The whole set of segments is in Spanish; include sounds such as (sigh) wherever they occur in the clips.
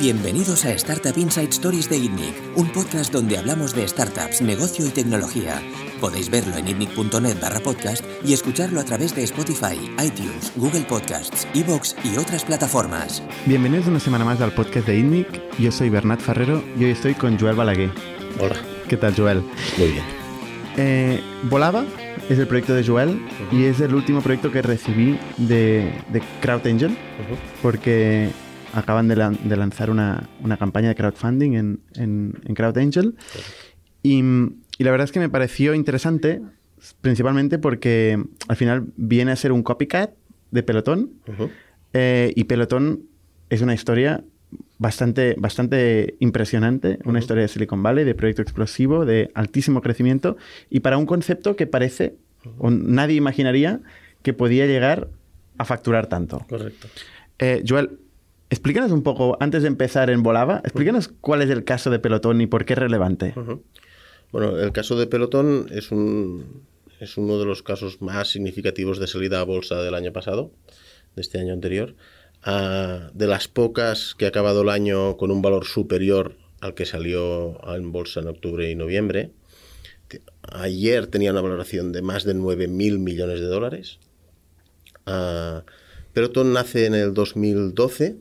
Bienvenidos a Startup Inside Stories de ITNIC, un podcast donde hablamos de startups, negocio y tecnología. Podéis verlo en itnic.net barra podcast y escucharlo a través de Spotify, iTunes, Google Podcasts, Evox y otras plataformas. Bienvenidos una semana más al podcast de ITNIC. Yo soy Bernat Ferrero y hoy estoy con Joel Balaguer. Hola. ¿Qué tal, Joel? Muy bien. Eh, Volava es el proyecto de Joel y es el último proyecto que recibí de, de Crowd Angel porque acaban de, lan- de lanzar una, una campaña de crowdfunding en, en, en Crowd Angel. Y, y la verdad es que me pareció interesante principalmente porque al final viene a ser un copycat de Pelotón. Eh, y Pelotón es una historia bastante, bastante impresionante, una historia de Silicon Valley, de proyecto explosivo, de altísimo crecimiento. Y para un concepto que parece, o nadie imaginaría, que podía llegar a facturar tanto. Correcto. Eh, Joel, explícanos un poco, antes de empezar en Volava, explícanos cuál es el caso de Pelotón y por qué es relevante. Bueno, el caso de Pelotón es, un, es uno de los casos más significativos de salida a bolsa del año pasado, de este año anterior. De las pocas que ha acabado el año con un valor superior al que salió en bolsa en octubre y noviembre. Ayer tenía una valoración de más de 9.000 millones de dólares. Ah, Pelotón nace en el 2012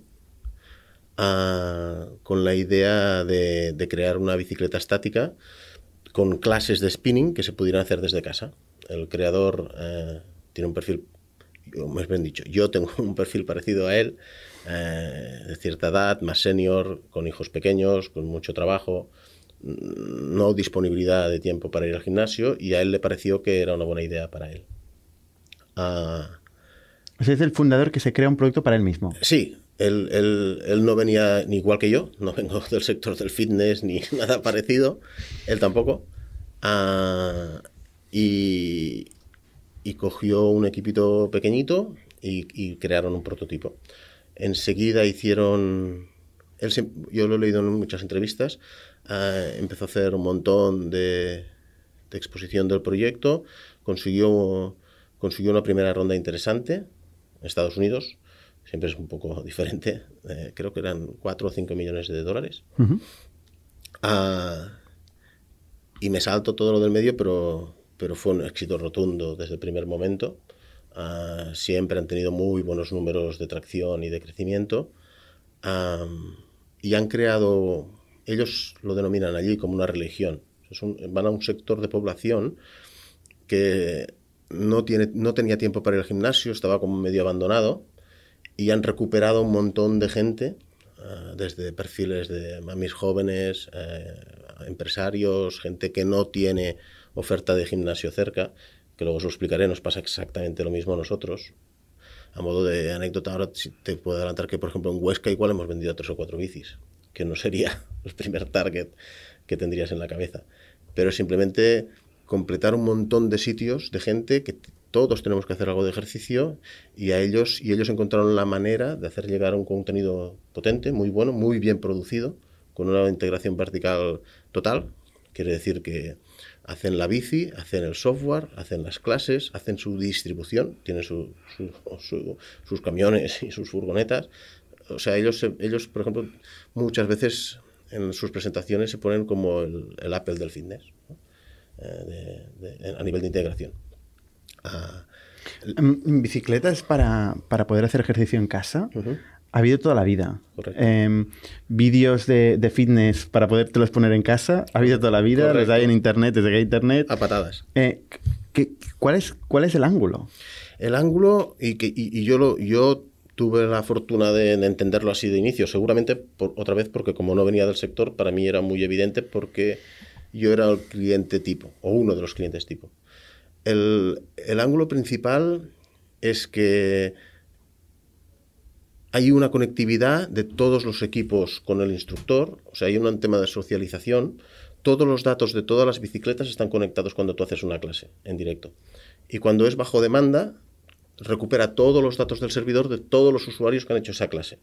con la idea de, de crear una bicicleta estática con clases de spinning que se pudieran hacer desde casa. El creador eh, tiene un perfil, más bien dicho, yo tengo (laughs) un perfil parecido a él, eh, de cierta edad, más senior, con hijos pequeños, con mucho trabajo, mm, no disponibilidad de tiempo para ir al gimnasio y a él le pareció que era una buena idea para él. Ah, O sea, es el fundador que se crea un producto para él mismo. Sí, él, él- él no venía ni igual que yo, no vengo (laughs) del sector del fitness ni (laughs) nada parecido, él tampoco. Ah, y, cogió un equipito pequeñito y, crearon un prototipo. Enseguida hicieron, él yo lo he leído en muchas entrevistas, ah, empezó a hacer un montón de, de exposición del proyecto, consiguió, consiguió una primera ronda interesante en Estados Unidos, siempre es un poco (laughs) diferente, eh, creo que eran 4 o 5 millones de dólares. Ujú. Ah, y me salto todo lo del medio, pero, pero fue un éxito rotundo desde el primer momento. Ah, siempre han tenido muy buenos números de tracción y de crecimiento. Y han creado, ellos lo denominan allí como una religión. Es un- van a un sector de población que no, tiene, no tenía tiempo para ir al gimnasio, estaba como medio abandonado y han recuperado un montón de gente, ah, desde perfiles de mamis jóvenes, eh, empresarios, gente que no tiene oferta de gimnasio cerca, que luego os lo explicaré, nos pasa exactamente lo mismo a nosotros. A modo de anécdota, ahora te puedo adelantar que, por ejemplo, en Huesca igual hemos vendido tres o cuatro bicis, que no sería (laughs) el primer target que tendrías en la cabeza. Pero simplemente completar un montón de sitios de gente que todos tenemos que hacer algo de ejercicio y a ellos y ellos encontraron la manera de hacer llegar un contenido potente, muy bueno, muy bien producido, con una integración vertical total. Quiere decir que hacen la bici, hacen el software, hacen las clases, hacen su distribución, tienen su- su- su- sus camiones y sus furgonetas. O sea, ellos, ellos, por ejemplo, muchas veces en sus presentaciones se ponen como el, Apple del fitness. Eh, de- de- a nivel de integración. Ah, Mm, Bicicletas para, para poder hacer ejercicio en casa. Ha habido toda la vida. Em, vídeos de, de fitness para podértelos poner en casa. Ha habido toda la vida. Los Correcto. hay en internet, desde que hay internet. a patadas. Eh, ¿qué- cuál, es, ¿Cuál es el ángulo? El ángulo, y, que, y, y yo, lo, yo tuve la fortuna de, de entenderlo así de inicio, seguramente por, otra vez porque como no venía del sector, para mí era muy evidente porque yo era el cliente tipo, o uno de los clientes tipo. El, el ángulo principal es que hay una conectividad de todos los equipos con el instructor, o sea, hay un tema de socialización. Todos los datos de todas las bicicletas están conectados cuando tú haces una clase en directo. Y cuando es bajo demanda, recupera todos los datos del servidor de todos los usuarios que han hecho esa clase.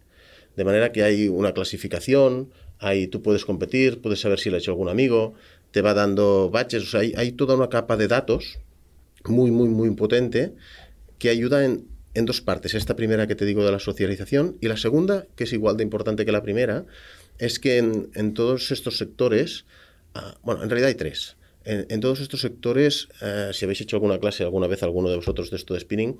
De manera que hay una clasificación, hay, tú puedes competir, puedes saber si lo ha hecho algún amigo, te va dando batches, o sea, hay toda una capa de datos muy, muy, muy potente que ayuda en en dos partes. Esta primera que te digo de la socialización y la segunda, que es igual de importante que la primera, es que en, todos estos sectores, ah, bueno, en realidad hay tres. En, todos estos sectores, eh, si habéis hecho alguna clase alguna vez alguno de vosotros de esto de spinning,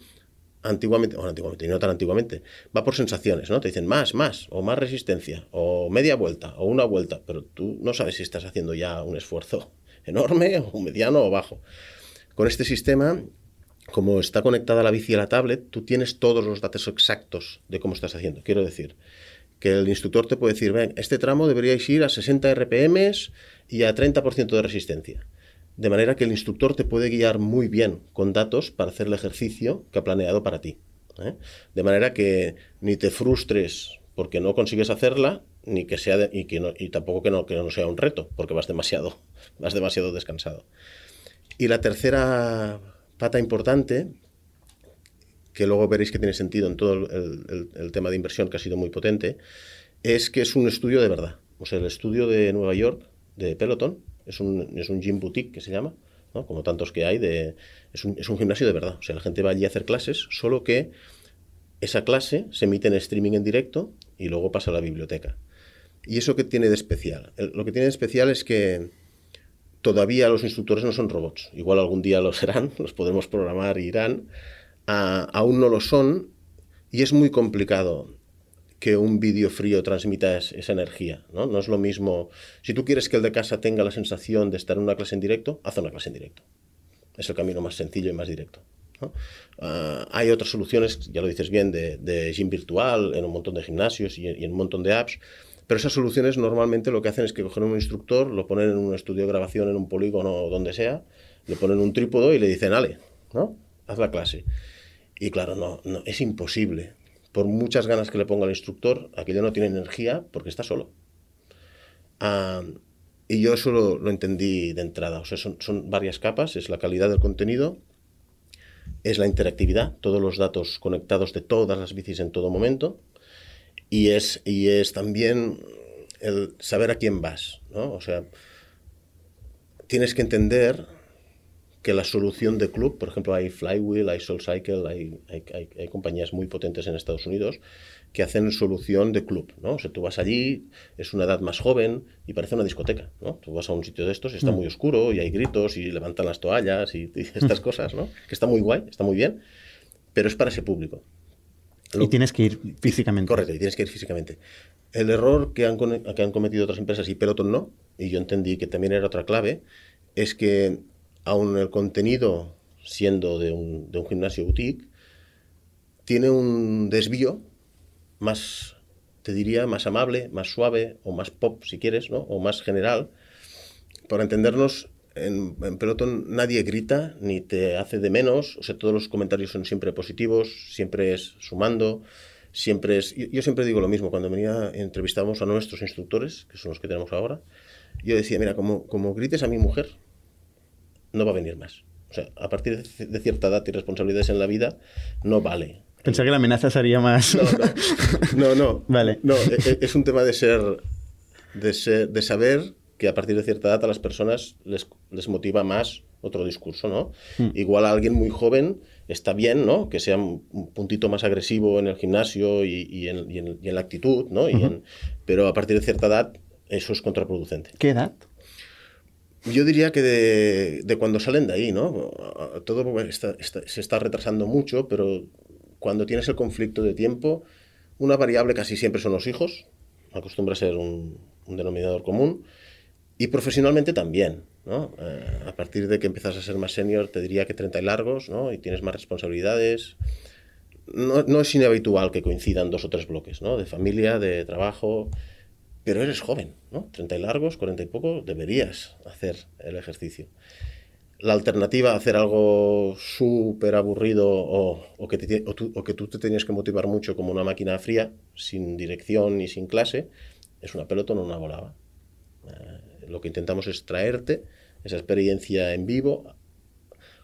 antiguamente, o antiguamente, y no tan antiguamente, va por sensaciones, ¿no? Te dicen más, más, o más resistencia, o media vuelta, o una vuelta, pero tú no sabes si estás haciendo ya un esfuerzo (laughs) enorme, o mediano, o bajo. Con este sistema, como está conectada la bici a la tablet, tú tienes todos los datos exactos de cómo estás haciendo. Quiero decir, que el instructor te puede decir, ven, este tramo deberíais ir a 60 RPM y a 30% de resistencia. De manera que el instructor te puede guiar muy bien con datos para hacer el ejercicio que ha planeado para ti. ¿eh? De manera que ni te frustres porque no consigues hacerla, ni que sea y, que no, y tampoco que no, que no sea un reto, porque vas demasiado, vas demasiado descansado. Y la tercera pata importante, que luego veréis que tiene sentido en todo el, tema de inversión que ha sido muy potente, es que es un estudio de verdad. O sea, el estudio de Nueva York, de Peloton, es un, es un gym boutique que se llama, como tantos que hay, de, es, un, es un gimnasio de verdad. O sea, la gente va allí a hacer clases, solo que esa clase se emite en streaming en directo y luego pasa a la biblioteca. ¿Y eso qué tiene de especial? lo que tiene de especial es que todavía los instructores no son robots. Igual algún día lo serán, (laughs) los podemos programar y irán. aún no lo son y es muy complicado que un vídeo frío transmita esa energía. ¿no? no es lo mismo. Si tú quieres que el de casa tenga la sensación de estar en una clase en directo, haz una clase en directo. Es el camino más sencillo y más directo. Ah, hay otras soluciones, ya lo dices bien, de, gym virtual en un montón de gimnasios y, en un montón de apps, pero esas soluciones normalmente lo que hacen es que cogen un instructor, lo ponen en un estudio de grabación, en un polígono o donde sea, le ponen un trípodo y le dicen, ale, ¿no? haz la clase. Y claro, no, es imposible por muchas ganas que le ponga al instructor, aquello no tiene energía porque está solo. Y yo eso lo, entendí de entrada. O sea, son, son, varias capas. Es la calidad del contenido, es la interactividad, todos los datos conectados de todas las bicis en todo momento. Y es, y es también el saber a quién vas. ¿no? O sea, tienes que entender que la solución de club, por ejemplo, hay Flywheel, hay SoulCycle, hay, hay, hay, compañías muy potentes en Estados Unidos que hacen solución de club, ¿no? O sea, tú vas allí, es una edad más joven y parece una discoteca, ¿no? Tú vas a un sitio de estos y está mm. muy oscuro y hay gritos y levantan las toallas y, estas cosas, ¿no? Que está muy guay, está muy bien, pero es para ese público. Y tienes que ir físicamente. Correcto, y tienes que ir físicamente. El error que han, que han cometido otras empresas y Peloton no, y yo entendí que también era otra clave, es que aun el contenido, siendo de un, de un gimnasio boutique, tiene un desvío más, te diría, más amable, más suave, o más pop, si quieres, ¿no? o más general. Para entendernos, en, en, Peloton nadie grita ni te hace de menos, o sea, todos los comentarios son siempre positivos, siempre es sumando, siempre es... Yo, siempre digo lo mismo, cuando venía, entrevistábamos a nuestros instructores, que son los que tenemos ahora, yo decía, mira, como, como grites a mi mujer, no va a venir más. O sea, a partir de cierta edad y responsabilidades en la vida, no vale. Pensé que la amenaza sería más. No, no. (laughs) vale. No, e, e, es un tema de ser, de ser, de saber que a partir de cierta edad a las personas les, les motiva más otro discurso, ¿no? Hmm. Igual a alguien muy joven está bien, ¿no? Que sea un puntito más agresivo en el gimnasio y, y, en, y en, la actitud, ¿no? pero a partir de cierta edad eso es contraproducente. ¿Qué edad? Yo diría que de, cuando salen de ahí, ¿no? Todo se está retrasando mucho, pero cuando tienes el conflicto de tiempo, una variable casi siempre son los hijos, acostumbra a ser un, denominador común, y profesionalmente también, ¿no? Eh, a partir de que empiezas a ser más senior, te diría que 30 y largos, ¿no? Y tienes más responsabilidades. No, no es inhabitual que coincidan dos o tres bloques, ¿no? De familia, de trabajo, pero eres joven, ¿no? 30 y largos, 40 y poco, deberías hacer el ejercicio. La alternativa a hacer algo súper aburrido o, que que tú te tenías que motivar mucho como una máquina fría, sin dirección ni sin clase, es una pelota, no una volada. Eh, lo que intentamos es traerte esa experiencia en vivo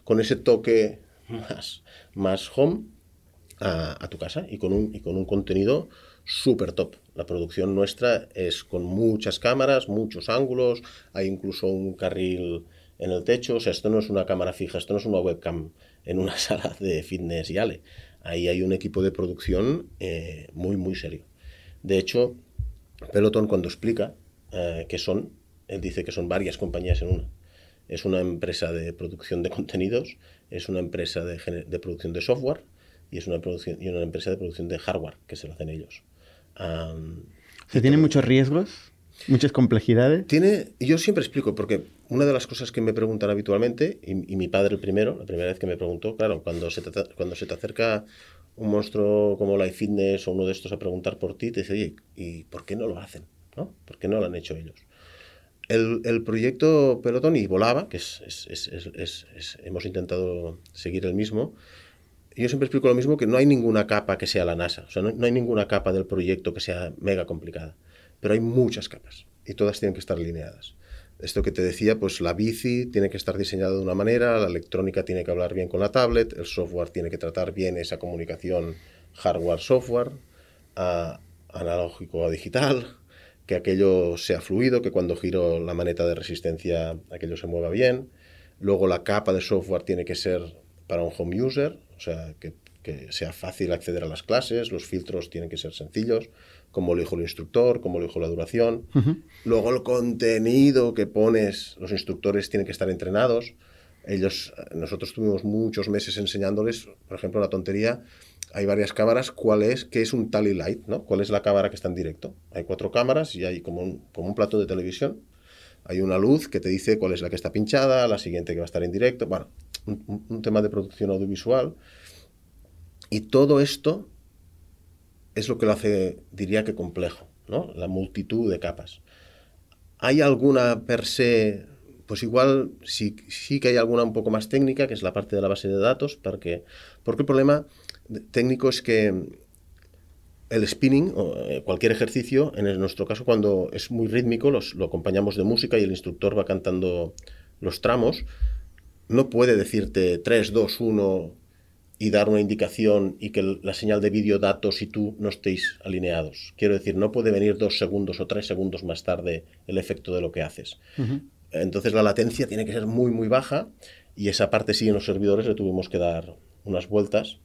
con ese toque más, más home a, tu casa y con un, y con un contenido súper top. La producción nuestra es con muchas cámaras, muchos ángulos, hay incluso un carril en el techo, o sea, esto no es una cámara fija, esto no es una webcam en una (laughs) sala de fitness y ale. ahí hay un equipo de producción eh, muy, muy serio. De hecho, Peloton cuando explica eh, qué son, él dice que son varias compañías en una. Es una empresa de producción de contenidos, es una empresa de, de producción de software y es una, y una empresa de producción de hardware que se lo hacen ellos. ¿Se tienen muchos riesgos? ¿Muchas complejidades? Tiene, yo siempre explico, porque una de las cosas que me preguntan habitualmente, y, mi padre el primero, la primera vez que me preguntó, claro, cuando se te, cuando se te acerca un monstruo como Life Fitness o uno de estos a preguntar por ti, te dice, oye, ¿y por qué no lo hacen? ¿no? ¿Por qué no lo han hecho ellos? El, el proyecto Pelotón y Volaba, que es, es, es, hemos intentado seguir el mismo, yo siempre explico lo mismo, que no hay ninguna capa que sea la NASA, o sea, no, hay ninguna capa del proyecto que sea mega complicada, pero hay muchas capas y todas tienen que estar alineadas. Esto que te decía, pues la bici tiene que estar diseñada de una manera, la electrónica tiene que hablar bien con la tablet, el software tiene que tratar bien esa comunicación hardware-software, analógico a digital, que aquello sea fluido, que cuando giro la maneta de resistencia aquello se mueva bien. Luego la capa de software tiene que ser para un home user, o sea, que, sea fácil acceder a las clases, los filtros tienen que ser sencillos, como lo dijo el instructor, como lo dijo la duración. Luego el contenido que pones, los instructores tienen que estar entrenados. Ellos, nosotros tuvimos muchos meses enseñándoles, por ejemplo, la tontería, hay varias cámaras, ¿cuál es? ¿Qué es un tally light? ¿no? ¿Cuál es la cámara que está en directo? Hay cuatro cámaras y hay como un, como un plato de televisión. Hay una luz que te dice cuál es la que está pinchada, la siguiente que va a estar en directo. Bueno, un, tema de producción audiovisual. Y todo esto es lo que lo hace, diría que complejo, ¿no? La multitud de capas. ¿Hay alguna per se? Pues igual sí, sí que hay alguna un poco más técnica, que es la parte de la base de datos, porque, porque el problema técnico es que el spinning, o eh, cualquier ejercicio, en nuestro caso cuando es muy rítmico, los, lo acompañamos de música y el instructor va cantando los tramos, no puede decirte 3, 2, 1 y dar una indicación y que la señal de vídeo datos y tú no estéis alineados. Quiero decir, no puede venir dos segundos o tres segundos más tarde el efecto de lo que haces. Entonces la latencia tiene que ser muy, muy baja y esa parte sí en los servidores le tuvimos que dar unas vueltas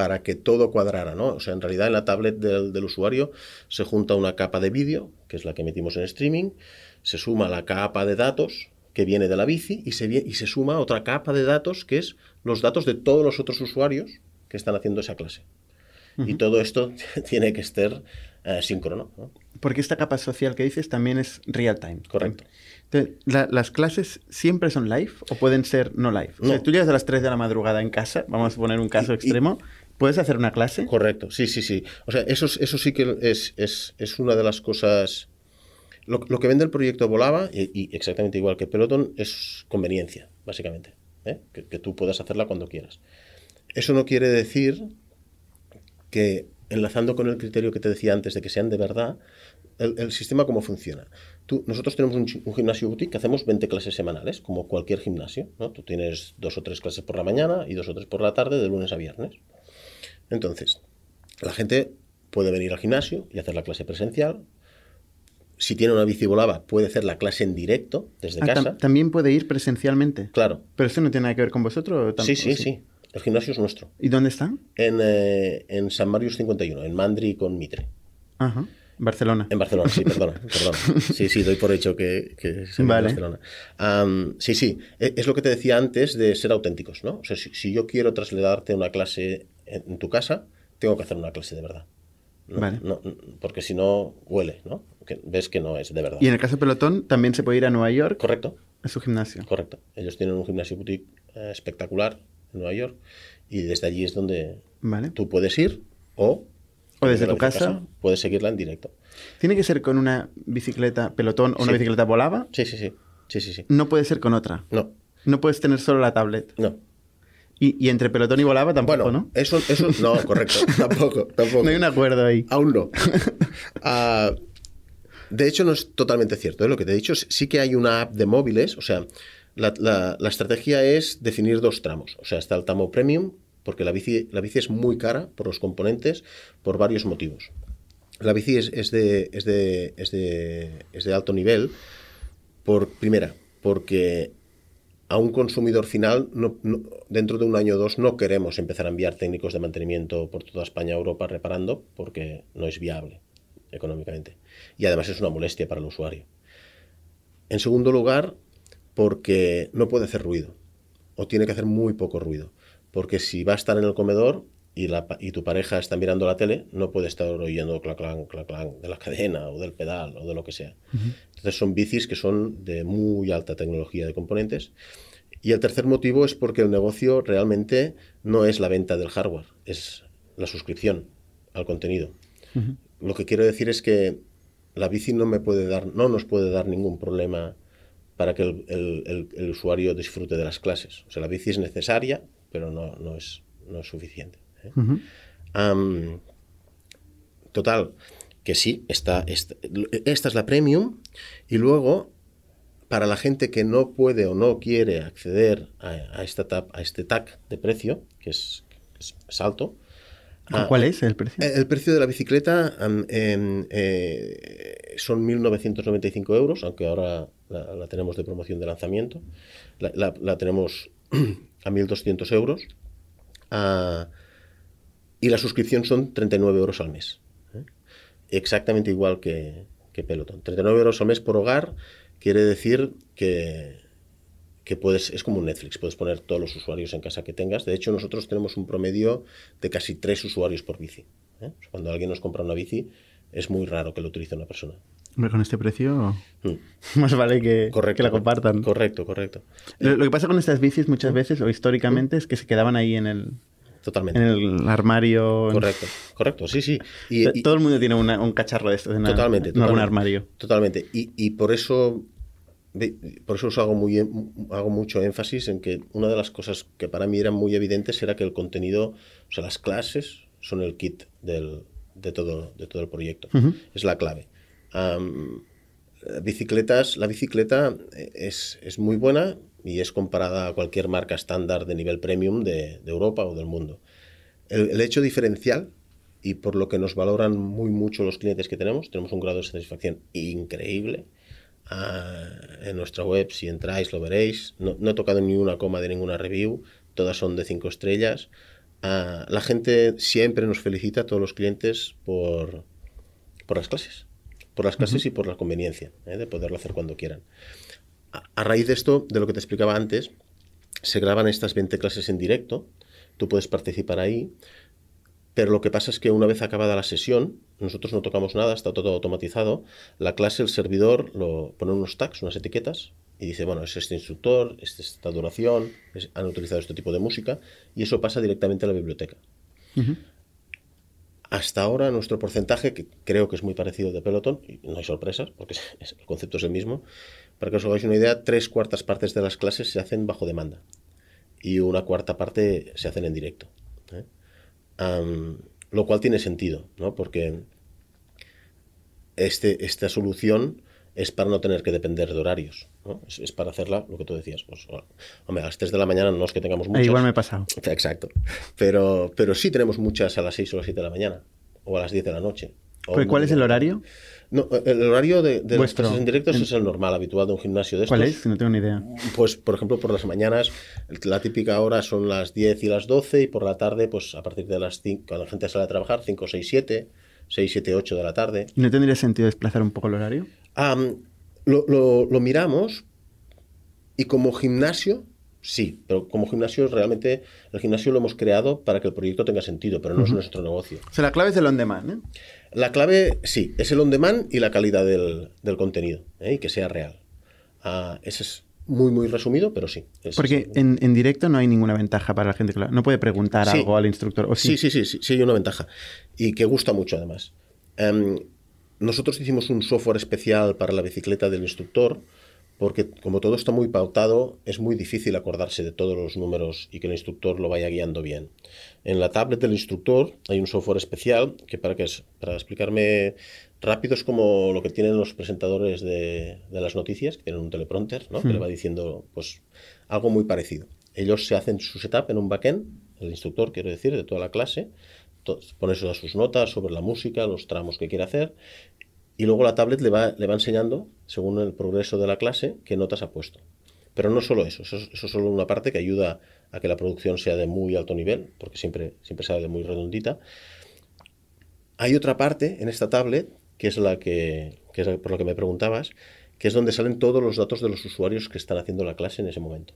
para que todo cuadrara, ¿no? O sea, en realidad en la tablet del, del usuario se junta una capa de vídeo, que es la que metimos en streaming, se suma la capa de datos, que viene de la bici y se, y se suma otra capa de datos que es los datos de todos los otros usuarios que están haciendo esa clase. Y todo esto (laughs) tiene que estar eh, síncrono. Porque esta capa social que dices también es real time. Correcto. ¿Las clases siempre son live o pueden ser no live? O sea, tú llegas a las 3 de la madrugada en casa, vamos a poner un caso extremo, ¿puedes hacer una clase? Correcto, sí, sí, sí. O sea, eso, eso sí que es, es, es una de las cosas lo, que vende el proyecto Volaba, y, exactamente igual que Peloton, es conveniencia, básicamente. ¿eh? Que, tú puedas hacerla cuando quieras. Eso no quiere decir que, enlazando con el criterio que te decía antes de que sean de verdad, el, sistema cómo funciona. Tú, nosotros tenemos un, gimnasio boutique que hacemos 20 clases semanales, como cualquier gimnasio. ¿no? Tú tienes dos o tres clases por la mañana y dos o tres por la tarde, de lunes a viernes. Entonces, la gente puede venir al gimnasio y hacer la clase presencial, si tiene una bici volaba, puede hacer la clase en directo desde ah, casa. ¿También puede ir presencialmente? Claro. ¿Pero esto no tiene nada que ver con vosotros? Sí, sí, sí, El gimnasio es nuestro. ¿Y dónde está? En, eh, en San Marius 51, en Mandri con Mitre. Ajá. Barcelona. En Barcelona, sí, perdona, (laughs) perdona. Sí, sí, doy por hecho que, que es en Barcelona. sí, sí, e, es lo que te decía antes de ser auténticos, ¿no? O sea, si, yo quiero trasladarte una clase en, tu casa, tengo que hacer una clase de verdad. vale. porque si no, huele, ¿no? ves que no es de verdad. Y en el caso de Pelotón, también se puede ir a Nueva York. Correcto. A su gimnasio. Correcto. Ellos tienen un gimnasio boutique eh, espectacular en Nueva York y desde allí es donde tú puedes ir o... O desde tu casa. Puedes seguirla en directo. ¿Tiene que ser con una bicicleta pelotón o una bicicleta volaba? Sí, sí, sí. Sí, sí, sí. No puede ser con otra. No. No puedes tener solo la tablet. No. Y, entre pelotón y volaba tampoco, bueno, ¿no? Eso, eso, no, (laughs) correcto. tampoco, tampoco. No hay un acuerdo ahí. Aún no. uh, (laughs) De hecho, no es totalmente cierto. ¿eh? Lo que te he dicho, sí que hay una app de móviles. O sea, la, estrategia es definir dos tramos. O sea, está el tramo premium, porque la bici, la bici es muy cara por los componentes, por varios motivos. La bici es, de, es, de, es, de, es de alto nivel, por, primera, porque a un consumidor final, dentro de un año o dos, no queremos empezar a enviar técnicos de mantenimiento por toda España, Europa, reparando, porque no es viable económicamente. Y además es una molestia para el usuario. En segundo lugar, porque no puede hacer ruido, o tiene que hacer muy poco ruido. Porque si va a estar en el comedor, y, tu pareja está mirando la tele, no puede estar oyendo clac, clac, clac, clac de la cadena o del pedal o de lo que sea. Entonces son bicis que son de muy alta tecnología de componentes. Y el tercer motivo es porque el negocio realmente no es la venta del hardware, es la suscripción al contenido. Lo que quiero decir es que la bici no me puede dar, no nos puede dar ningún problema para que el, el, usuario disfrute de las clases. O sea, la bici es necesaria, pero no, no, es, no es suficiente. ¿eh? total, que sí, esta, esta, es la premium y luego para la gente que no puede o no quiere acceder a, esta a este tag de precio, que es, alto. ¿Cuál es el precio? El, precio de la bicicleta eh, son 1.995 euros, aunque ahora la, tenemos de promoción de lanzamiento. La, tenemos (clears throat) a 1.200 euros. Uh, y la suscripción son 39 euros al mes. Exactamente igual que, que, Peloton. 39 euros al mes por hogar quiere decir que, que puedes, es como un Netflix, puedes poner todos los usuarios en casa que tengas. De hecho, nosotros tenemos un promedio de casi tres usuarios por bici. ¿eh? Cuando alguien nos compra una bici, es muy raro que lo utilice una persona. Hombre, con este precio, mm. (laughs) más vale que, que, la compartan. Correcto, correcto. Lo, lo, que pasa con estas bicis muchas veces, o históricamente, es que se quedaban ahí en el, Totalmente. En el armario. Correcto, correcto, sí, sí. Y, Todo el mundo tiene un cacharro de estos en, totalmente, un armario. Totalmente. Y, por eso por eso os hago, muy, hago mucho énfasis en que una de las cosas que para mí eran muy evidentes era que el contenido, o sea, las clases son el kit del, de, todo, de todo el proyecto. Es la clave. bicicletas, la bicicleta es, es muy buena, y es comparada a cualquier marca estándar de nivel premium de, Europa o del mundo. El, hecho diferencial y por lo que nos valoran muy mucho los clientes que tenemos, tenemos un grado de satisfacción increíble. Ah, en nuestra web, si entráis, lo veréis. No, he tocado ni una coma de ninguna review, todas son de cinco estrellas. Ah, la gente siempre nos felicita, a todos los clientes, por, por las clases. Por las clases y por la conveniencia ¿eh? de poderlo hacer cuando quieran a raíz de esto, de lo que te explicaba antes, se graban estas 20 clases en directo, tú puedes participar ahí, pero lo que pasa es que una vez acabada la sesión, nosotros no tocamos nada, está todo automatizado, la clase, el servidor, lo pone unos tags, unas etiquetas, y dice, bueno, es este instructor, es esta duración, han utilizado este tipo de música, y eso pasa directamente a la biblioteca. Hasta ahora nuestro porcentaje, que creo que es muy parecido de Peloton, y no hay sorpresas, porque el concepto es el mismo, para que os hagáis una idea, tres cuartas partes de las clases se hacen bajo demanda y una cuarta parte se hacen en directo. ¿eh? lo cual tiene sentido, ¿no? porque este, esta solución es para no tener que depender de horarios. Es, para hacerla, lo que tú decías. Pues, hombre, a las 3 de la mañana no es que tengamos muchas. igual me he pasado. (laughs) Exacto. Pero, pero sí tenemos muchas a las 6 o las 7 de la mañana. O a las 10 de la noche. ¿Cuál es el horario? No, el horario de, de las clases en directo es el normal, habitual de un gimnasio de estos. ¿Cuál es? No tengo ni idea. Pues, por ejemplo, por las mañanas, la típica hora son las 10 y las 12, y por la tarde, pues a partir de las 5, cuando la gente sale a trabajar, 5, 6, 7, 6, 7, 8 de la tarde. ¿Y no tendría sentido desplazar un poco el horario? Lo, lo, lo miramos y como gimnasio Sí, pero como gimnasio realmente el gimnasio lo hemos creado para que el proyecto tenga sentido, pero no es nuestro negocio. O sea, la clave es el on demand, ¿eh? La clave, sí, es el on demand y la calidad del, contenido, ¿eh? y que sea real. Uh, ese es muy, muy resumido, pero sí. Porque en, directo no hay ninguna ventaja para la gente que no puede preguntar algo al instructor. ¿o sí? Sí, sí, sí, sí, hay una ventaja. Y que gusta mucho además. Em, nosotros hicimos un software especial para la bicicleta del instructor porque como todo está muy pautado, es muy difícil acordarse de todos los números y que el instructor lo vaya guiando bien. En la tablet del instructor hay un software especial que para, que es, para explicarme rápido es como lo que tienen los presentadores de, las noticias, que tienen un teleprompter, ¿no? que le va diciendo pues, algo muy parecido. Ellos se hacen su setup en un backend, el instructor quiero decir, de toda la clase, pone sus notas sobre la música, los tramos que quiere hacer, y luego la tablet le va, le va enseñando, según el progreso de la clase, qué notas ha puesto. Pero no solo eso, eso, es- eso es solo una parte que ayuda a que la producción sea de muy alto nivel, porque siempre, siempre sale de muy redondita. Hay otra parte en esta tablet, que es la que, que es por lo que me preguntabas, que es donde salen todos los datos de los usuarios que están haciendo la clase en ese momento.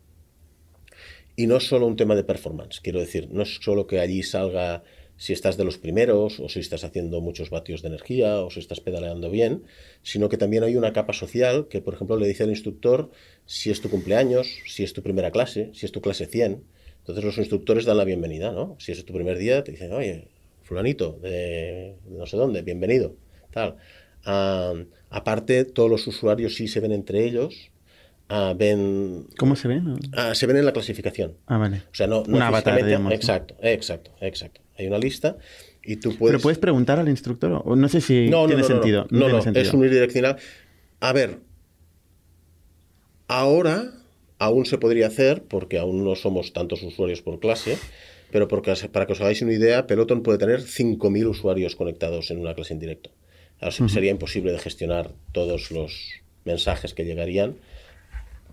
Y no es solo un tema de performance, quiero decir, no es solo que allí salga si estás de los primeros, o si estás haciendo muchos vatios de energía, o si estás pedaleando bien, sino que también hay una capa social que, por ejemplo, le dice al instructor si es tu cumpleaños, si es tu primera clase, si es tu clase 100. Entonces los instructores dan la bienvenida, ¿no? Si es tu primer día, te dicen, oye, fulanito, de no sé dónde, bienvenido, tal. Ah, aparte, todos los usuarios sí se ven entre ellos, ah, ven, ¿Cómo se ve? no? ah, se ven en la clasificación. Ah, vale. O sea, no, no Un avatar. Exacto, exacto, exacto. Hay una lista y tú puedes... Pero puedes preguntar al instructor, o no sé si no, tiene sentido. No, no, sentido. es unidireccional. A ver, ahora aún se podría hacer, porque aún no somos tantos usuarios por clase, pero porque, para que os hagáis una idea, Peloton puede tener 5.000 usuarios conectados en una clase en directo. Ahora, Sería imposible de gestionar todos los mensajes que llegarían.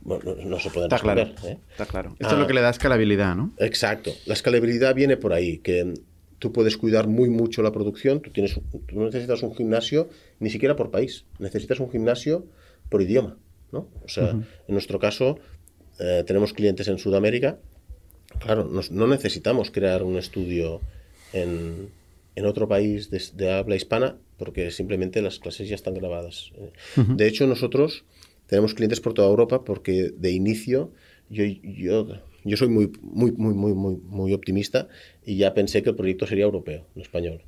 Bueno, no, no se pueden Está claro. ¿eh? Está claro. Esto Ah. es lo que le da escalabilidad, ¿no? Exacto. La escalabilidad viene por ahí, que tú puedes cuidar muy mucho la producción. Tú, tienes, tú no necesitas un gimnasio ni siquiera por país. Necesitas un gimnasio por idioma. ¿no? O sea, en nuestro caso, eh, tenemos clientes en Sudamérica. Claro, nos- no necesitamos crear un estudio en, en otro país de, de habla hispana porque simplemente las clases ya están grabadas. Eh, De hecho, nosotros tenemos clientes por toda Europa porque de inicio yo, yo, yo soy muy, muy, muy, muy, muy, muy optimista y ya pensé que el proyecto sería europeo, no español.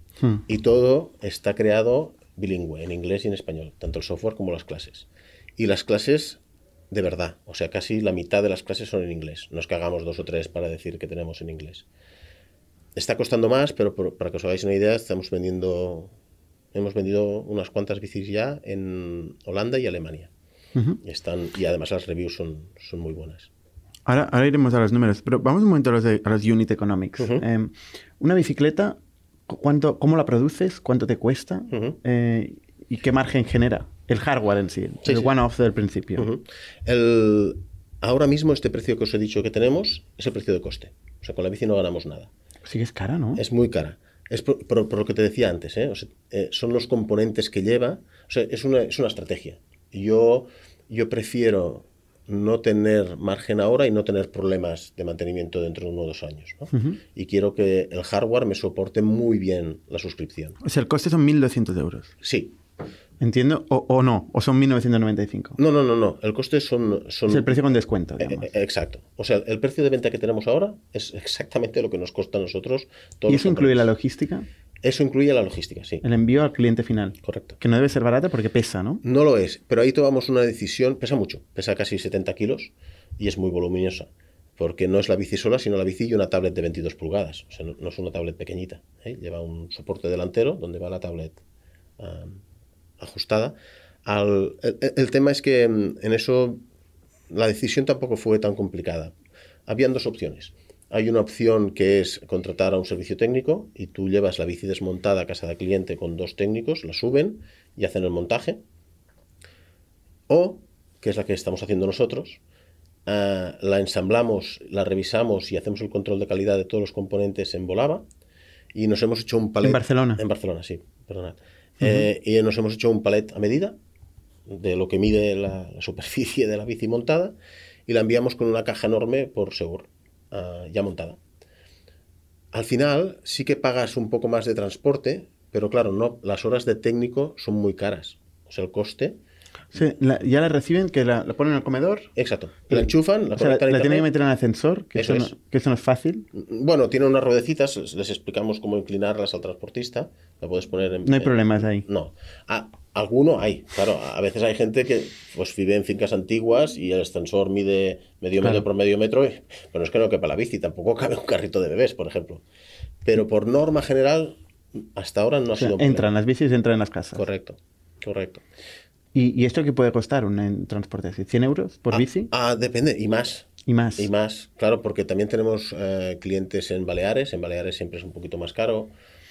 Y todo está creado bilingüe, en inglés y en español, tanto el software como las clases. Y las clases de verdad, o sea, casi la mitad de las clases son en inglés. No es que hagamos dos o tres para decir que tenemos en inglés. Está costando más, pero por- para que os hagáis una idea, estamos vendiendo, hemos vendido unas cuantas bicis ya en Holanda y Alemania. Y están, y además las reviews son, son muy buenas. Ahora, ahora iremos a los números, pero vamos un momento a los, de- a los unit economics. Ujú. Eh, una bicicleta, cu- ¿cuánto, ¿cómo la produces? ¿Cuánto te cuesta? Ujú. Eh, ¿Y qué margen genera? El hardware en sí, Sí, el sí. one-off del principio. Ujú. El- ahora mismo este precio que os he dicho que tenemos es el precio de coste. O sea, con la bici no ganamos nada. Sí que es cara, ¿no? Es muy cara. Es por, por- por lo que te decía antes, ¿eh? O sea, eh, son los componentes que lleva. O sea, es una, es una estrategia. Yo, yo prefiero no tener margen ahora y no tener problemas de mantenimiento dentro de uno o dos años. ¿no? Y quiero que el hardware me soporte muy bien la suscripción. O sea, el coste son 1.200 euros. Sí. ¿Entiendo? O, o no, o son 1.995. No, no, no, no. El coste son... son Es el precio con descuento, Eh, digamos. eh, Exacto. O sea, el precio de venta que tenemos ahora es exactamente lo que nos cuesta a nosotros. todos ¿Y eso incluye la logística? Eso incluye la logística, sí. El envío al cliente final. Correcto. Que no debe ser barata porque pesa, ¿no? No lo es, pero ahí tomamos una decisión, pesa mucho, pesa casi 70 kilos y es muy voluminosa, porque no es la bici sola, sino la bici y una tablet de 22 pulgadas, o sea, no, no es una tablet pequeñita, ¿eh? lleva un soporte delantero donde va la tablet ajustada. Al- el, el tema es que mm, en eso la decisión tampoco fue tan complicada. Habían dos opciones. Hay una opción que es contratar a un servicio técnico y tú llevas la bici desmontada a casa del cliente con dos técnicos, la suben y hacen el montaje. O, que es la que estamos haciendo nosotros, ah, la ensamblamos, la revisamos y hacemos el control de calidad de todos los componentes en Volava. Y nos hemos hecho un palet. ¿En Barcelona? En Barcelona, sí, perdonad. Eh, y nos hemos hecho un palet a medida de lo que mide la, la superficie de la bici montada y la enviamos con una caja enorme por seguro, ya montada. Al final sí que pagas un poco más de transporte, pero claro, no, las horas de técnico son muy caras. O el coste. Sí, la- ya la reciben, que la, la ponen al comedor. Exacto. La enchufan, la O sea, la, la tienen que meter en el ascensor, que eso, Eso no, es. que eso no es fácil. Bueno, tiene unas ruedecitas, les explicamos cómo inclinarlas al transportista. La puedes poner en. No hay en- problemas ahí. No. Ah, alguno hay, claro. A veces hay gente que pues vive en fincas antiguas y el ascensor mide medio Claro. metro por medio metro, y- pero no es que no quepa la bici, tampoco cabe un carrito de bebés, por ejemplo. Pero por norma general, hasta ahora no ha O sea, sido un problema. entran, las bicis entran en las casas. Correcto, correcto. ¿Y, y esto qué puede costar un en transporte así? ¿100 euros por Ah, bici? Ah, depende, y más. y más. Y más, claro, porque también tenemos eh, clientes en Baleares. En Baleares siempre es un poquito más caro.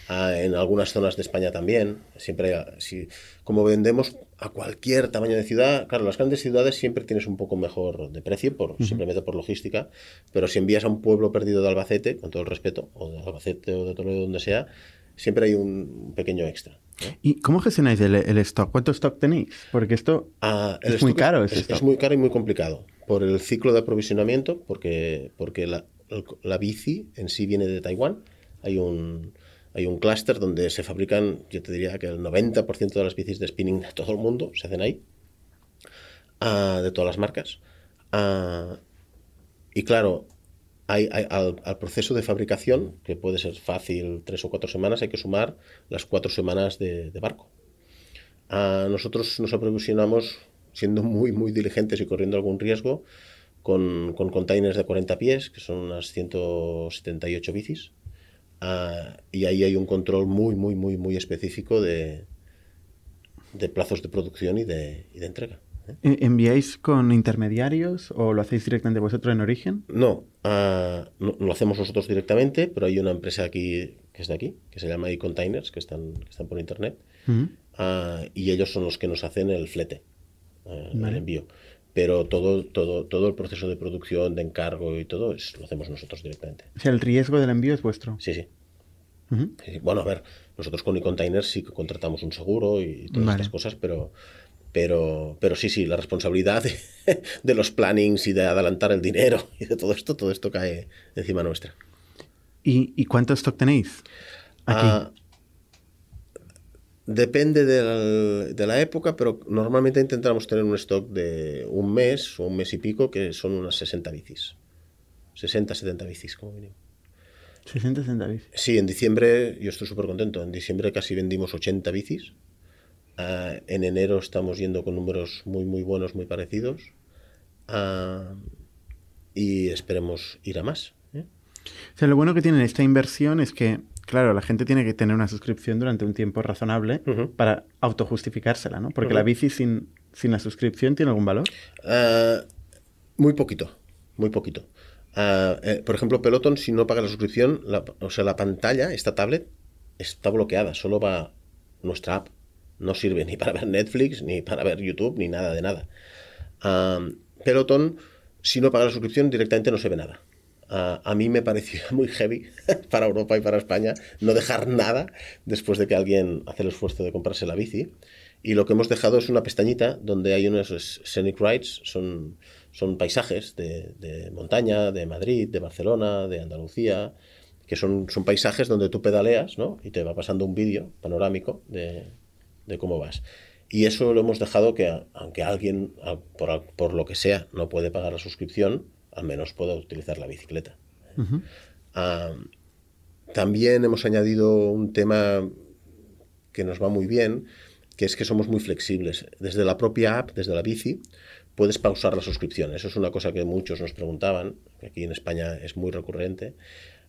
Ah, en algunas zonas de España también. Siempre, hay- si, como vendemos a cualquier tamaño de ciudad. Claro, las grandes ciudades siempre tienes un poco mejor de precio, por, simplemente por logística, pero si envías a un pueblo perdido de Albacete, con todo el respeto, o de Albacete o de Toledo, donde sea, siempre hay un pequeño extra. ¿Y cómo gestionáis el, stock? ¿Cuánto stock tenéis? Porque esto ah, es muy caro. Es, es, muy caro y muy complicado. Por el ciclo de aprovisionamiento, porque, porque la, la bici en sí viene de Taiwán. Hay un, hay un clúster donde se fabrican, yo te diría que el 90% de las bicis de spinning de todo el mundo se hacen ahí, ah, de todas las marcas. Ah, y claro, al, proceso de fabricación, que puede ser fácil tres o cuatro semanas, hay que sumar las cuatro semanas de, barco. Ah, nosotros nos aprovisionamos siendo muy, muy diligentes y corriendo algún riesgo con, con containers de 40 pies, que son unas 178 bicis y ahí hay un control muy, muy, muy, muy específico de, de plazos de producción y de, y de entrega. ¿Eh? ¿E-, ¿Enviáis con intermediarios o lo hacéis directamente vosotros en origen? No, uh, no, lo hacemos nosotros directamente, pero hay una empresa aquí que es de aquí, que se llama eContainers, que están, que están por internet, uh, y ellos son los que nos hacen el flete, el envío pero todo, todo, todo el proceso de producción, de encargo y todo es, lo hacemos nosotros directamente. O sea, el riesgo del envío es vuestro. Sí, sí. Bueno, a ver, nosotros con e-containers sí que contratamos un seguro y todas estas cosas, pero, pero, pero sí, sí, la responsabilidad de, los plannings y de adelantar el dinero (laughs) y de todo esto, todo esto cae encima nuestra. ¿Y, y cuánto stock tenéis? Aquí? Ah, Depende de la, época, pero normalmente intentamos tener un stock de un mes o un mes y pico, que son unas 60 bicis. 60, 70 bicis, como mínimo. 60, 70 bicis. Sí, en diciembre yo estoy súper contento. En diciembre casi vendimos 80 bicis. Ah, en enero estamos yendo con números muy, muy buenos, muy parecidos. Ah, y esperemos ir a más. ¿eh? O sea, lo bueno que tiene esta inversión es que Claro, la gente tiene que tener una suscripción durante un tiempo razonable para autojustificársela, ¿no? Porque la bici sin, sin la suscripción tiene algún valor. Ah, muy poquito, muy poquito. Eh, por ejemplo, Peloton, si no paga la suscripción, o sea, la pantalla, esta tablet, está bloqueada, solo va nuestra app. No sirve ni para ver Netflix, ni para ver YouTube, ni nada de nada. Ah, Peloton, si no paga la suscripción, directamente no se ve nada a mí me pareció (laughs) muy heavy (laughs) para Europa y para España no dejar nada después de que alguien hace el esfuerzo de comprarse la bici. Y lo que hemos dejado es una pestañita donde hay unos scenic rides, son, son paisajes de, montaña, de Madrid, de Barcelona, de Andalucía, que son, son paisajes donde tú pedaleas ¿no? y te va pasando un vídeo panorámico de, de, cómo vas. Y eso lo hemos dejado que, aunque alguien, por, por lo que sea, no puede pagar la suscripción, al menos puedo utilizar la bicicleta. también hemos añadido un tema que nos va muy bien, que es que somos muy flexibles. Desde la propia app, desde la bici, puedes pausar la suscripción. Eso es una cosa que muchos nos preguntaban, que aquí en España es muy recurrente.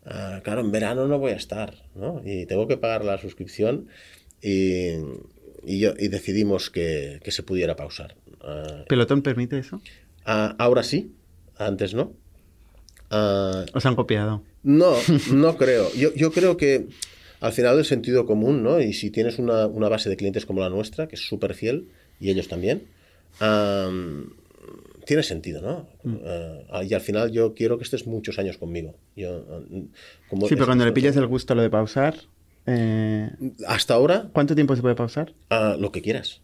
Ah, claro, en verano no voy a estar, ¿no? Y tengo que pagar la suscripción y, y, decidimos que, se pudiera pausar. Uh, ¿Pelotón permite eso? Ah, ahora sí, antes no. Uh, ¿Os han copiado? No, (laughs) no creo. Yo, yo, creo que al final el sentido común, ¿no? Y si tienes una, una base de clientes como la nuestra, que es súper fiel, y ellos también, tiene sentido, ¿no? Mm. Ah, y al final yo quiero que estés muchos años conmigo. Yo, como sí, pero cuando le pilles el gusto a lo de pausar... Eh, Hasta ahora... ¿Cuánto tiempo se puede pausar? lo que quieras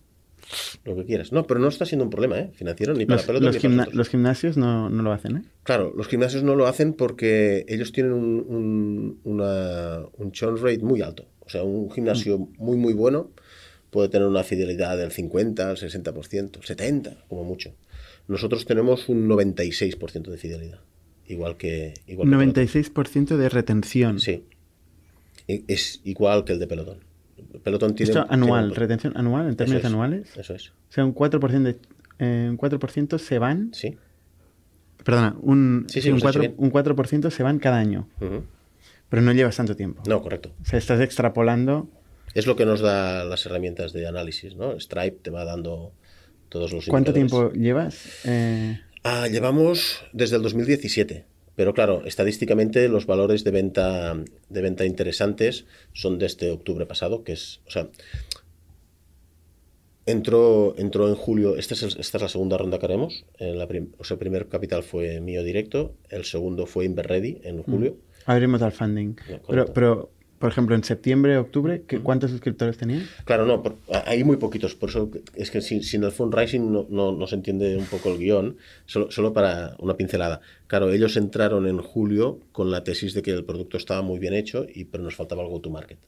lo que quieras. No, pero no está siendo un problema ¿eh? financiero ni para los, los, los gimnasios no, no, lo hacen, ¿eh? Claro, los gimnasios no lo hacen porque ellos tienen un, un, una, un churn rate muy alto. O sea, un gimnasio mm. muy, muy bueno puede tener una fidelidad del 50, 60%, 70% como mucho. Nosotros tenemos un 96% de fidelidad. Igual que... Igual 96% de retención. Sí. Es igual que el de pelotón. Pelotón tiene... Esto anual, retención anual, en términos anuales. Eso es. O sea, un 4%, de, eh, un 4 se van... Sí. Perdona, un, sí, un, 4, un 4% se van cada año. Pero no llevas tanto tiempo. No, correcto. O sea, estás extrapolando... Es lo que nos da las herramientas de análisis, ¿no? Stripe te va dando todos los ¿Cuánto tiempo llevas? Eh... Ah, llevamos desde el 2017. Pero claro, estadísticamente los valores de venta, de venta interesantes son de este octubre pasado, que es, o sea, Entró, entró en julio, esta es, esta es la segunda ronda que haremos. En la o sea, el primer capital fue mío directo, el segundo fue Inverready en julio. Abrimos al funding. pero, pero, por ejemplo, en septiembre, octubre, ¿cuántos suscriptores tenían? Claro, no, hay muy poquitos. Por eso es que sin, el fundraising no, no, no, se entiende un poco el guion, solo, solo para una pincelada. Claro, ellos entraron en julio con la tesis de que el producto estaba muy bien hecho, y, pero nos faltaba el go-to-market.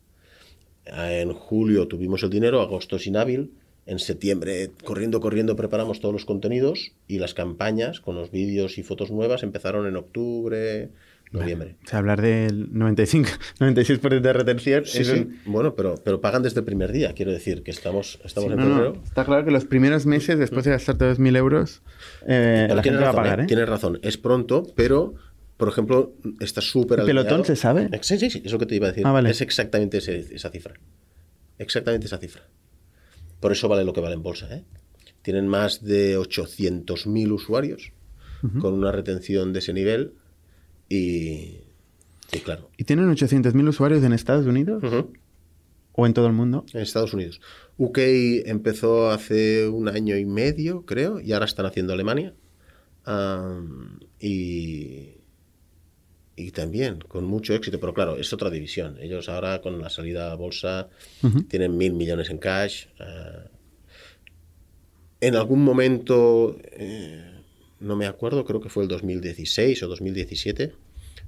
En julio tuvimos el dinero, agosto es inhábil, en septiembre, corriendo, corriendo, preparamos todos los contenidos y las campañas con los vídeos y fotos nuevas empezaron en octubre, noviembre. o sea, hablar del 95, 96% (laughs) de retención. Sí, sí. Bueno, pero, pero pagan desde el primer día. Quiero decir que estamos, estamos en febrero. Está claro que los primeros meses, después de gastar todos mil euros, eh, la gente va a pagar. ¿eh? ¿eh? Tienes razón. Es pronto, pero por ejemplo, está súper ¿El pelotón se sabe? Sí, sí, sí, eso que te iba a decir. Ah, es exactamente esa cifra. Exactamente esa cifra. Por eso vale lo que vale en bolsa. ¿eh? Tienen más de 800.000 usuarios con una retención de ese nivel y, claro. ¿Y tienen 800.000 usuarios en Estados Unidos? ¿O en todo el mundo? En Estados Unidos. UK empezó hace un año y medio, creo, y ahora están haciendo Alemania. y, y también con mucho éxito, pero claro, es otra división. Ellos ahora con la salida a bolsa tienen mil millones en cash. Eh, en algún momento, eh, no me acuerdo, creo que fue el 2016 o 2017,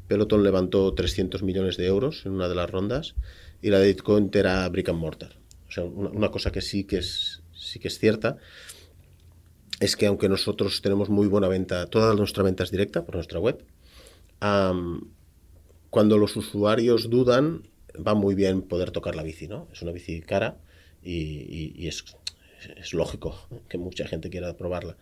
Peloton levantó 300 millones de euros en una de las rondas y la dedicó entera a Brick and Mortar. O sea, una, cosa que sí que es, sí que es cierta es que aunque nosotros tenemos muy buena venta, toda nuestra venta es directa por nuestra web, cuando los usuarios dudan, va muy bien poder tocar la bici, ¿no? Es una bici cara y, es, lógico que mucha gente quiera probarla.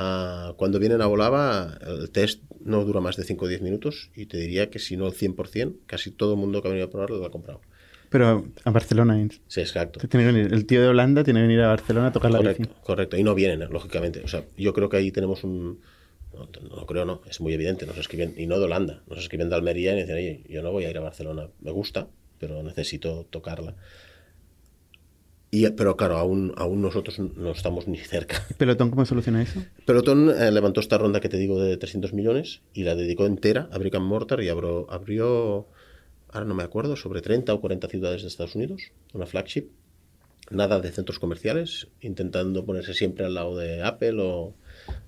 Ah, cuando vienen a Volava, el test no dura más de 5 o 10 minutos y te diría que si no el 100%, casi todo el mundo que ha venido a probarlo lo ha comprado. Pero a Barcelona. Sí, exacto. El tío de Holanda tiene que venir a Barcelona a tocar la bici. Correcto, y no vienen, lógicamente. O sea, yo creo que ahí tenemos un, no, creo, no, es muy evidente. Nos escriben, y no de Holanda, nos escriben de Almería y dicen, oye, yo no voy a ir a Barcelona, me gusta, pero necesito tocarla. Y, pero claro, aún, aún nosotros no estamos ni cerca. (laughs) ¿Pelotón cómo soluciona eso? Pelotón eh, levantó esta ronda que te digo de 300 millones y la dedicó entera a Brick and Mortar y abrió, abrió, ahora no me acuerdo, sobre 30 o 40 ciudades de Estados Unidos, una flagship. Nada de centros comerciales, intentando ponerse siempre al lado de Apple o,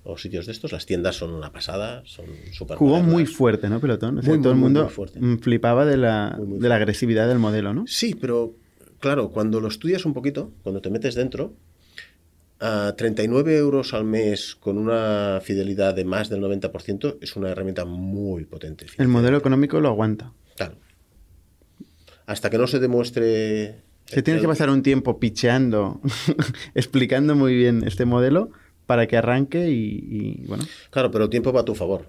o sitios de estos. Las tiendas son una pasada, son súper Jugó muy fuerte, ¿no, Pelotón? todo el mundo flipaba de la, de la agresividad del modelo, ¿no? Sí, pero claro, cuando lo estudias un poquito, cuando te metes dentro, a 39 euros al mes con una fidelidad de más del 90% es una herramienta muy potente. El modelo económico lo aguanta. Claro. Hasta que no se demuestre... Se tiene que pasar un tiempo picheando, (laughs) explicando muy bien este modelo para que arranque y, bueno. Claro, pero el tiempo va a tu favor.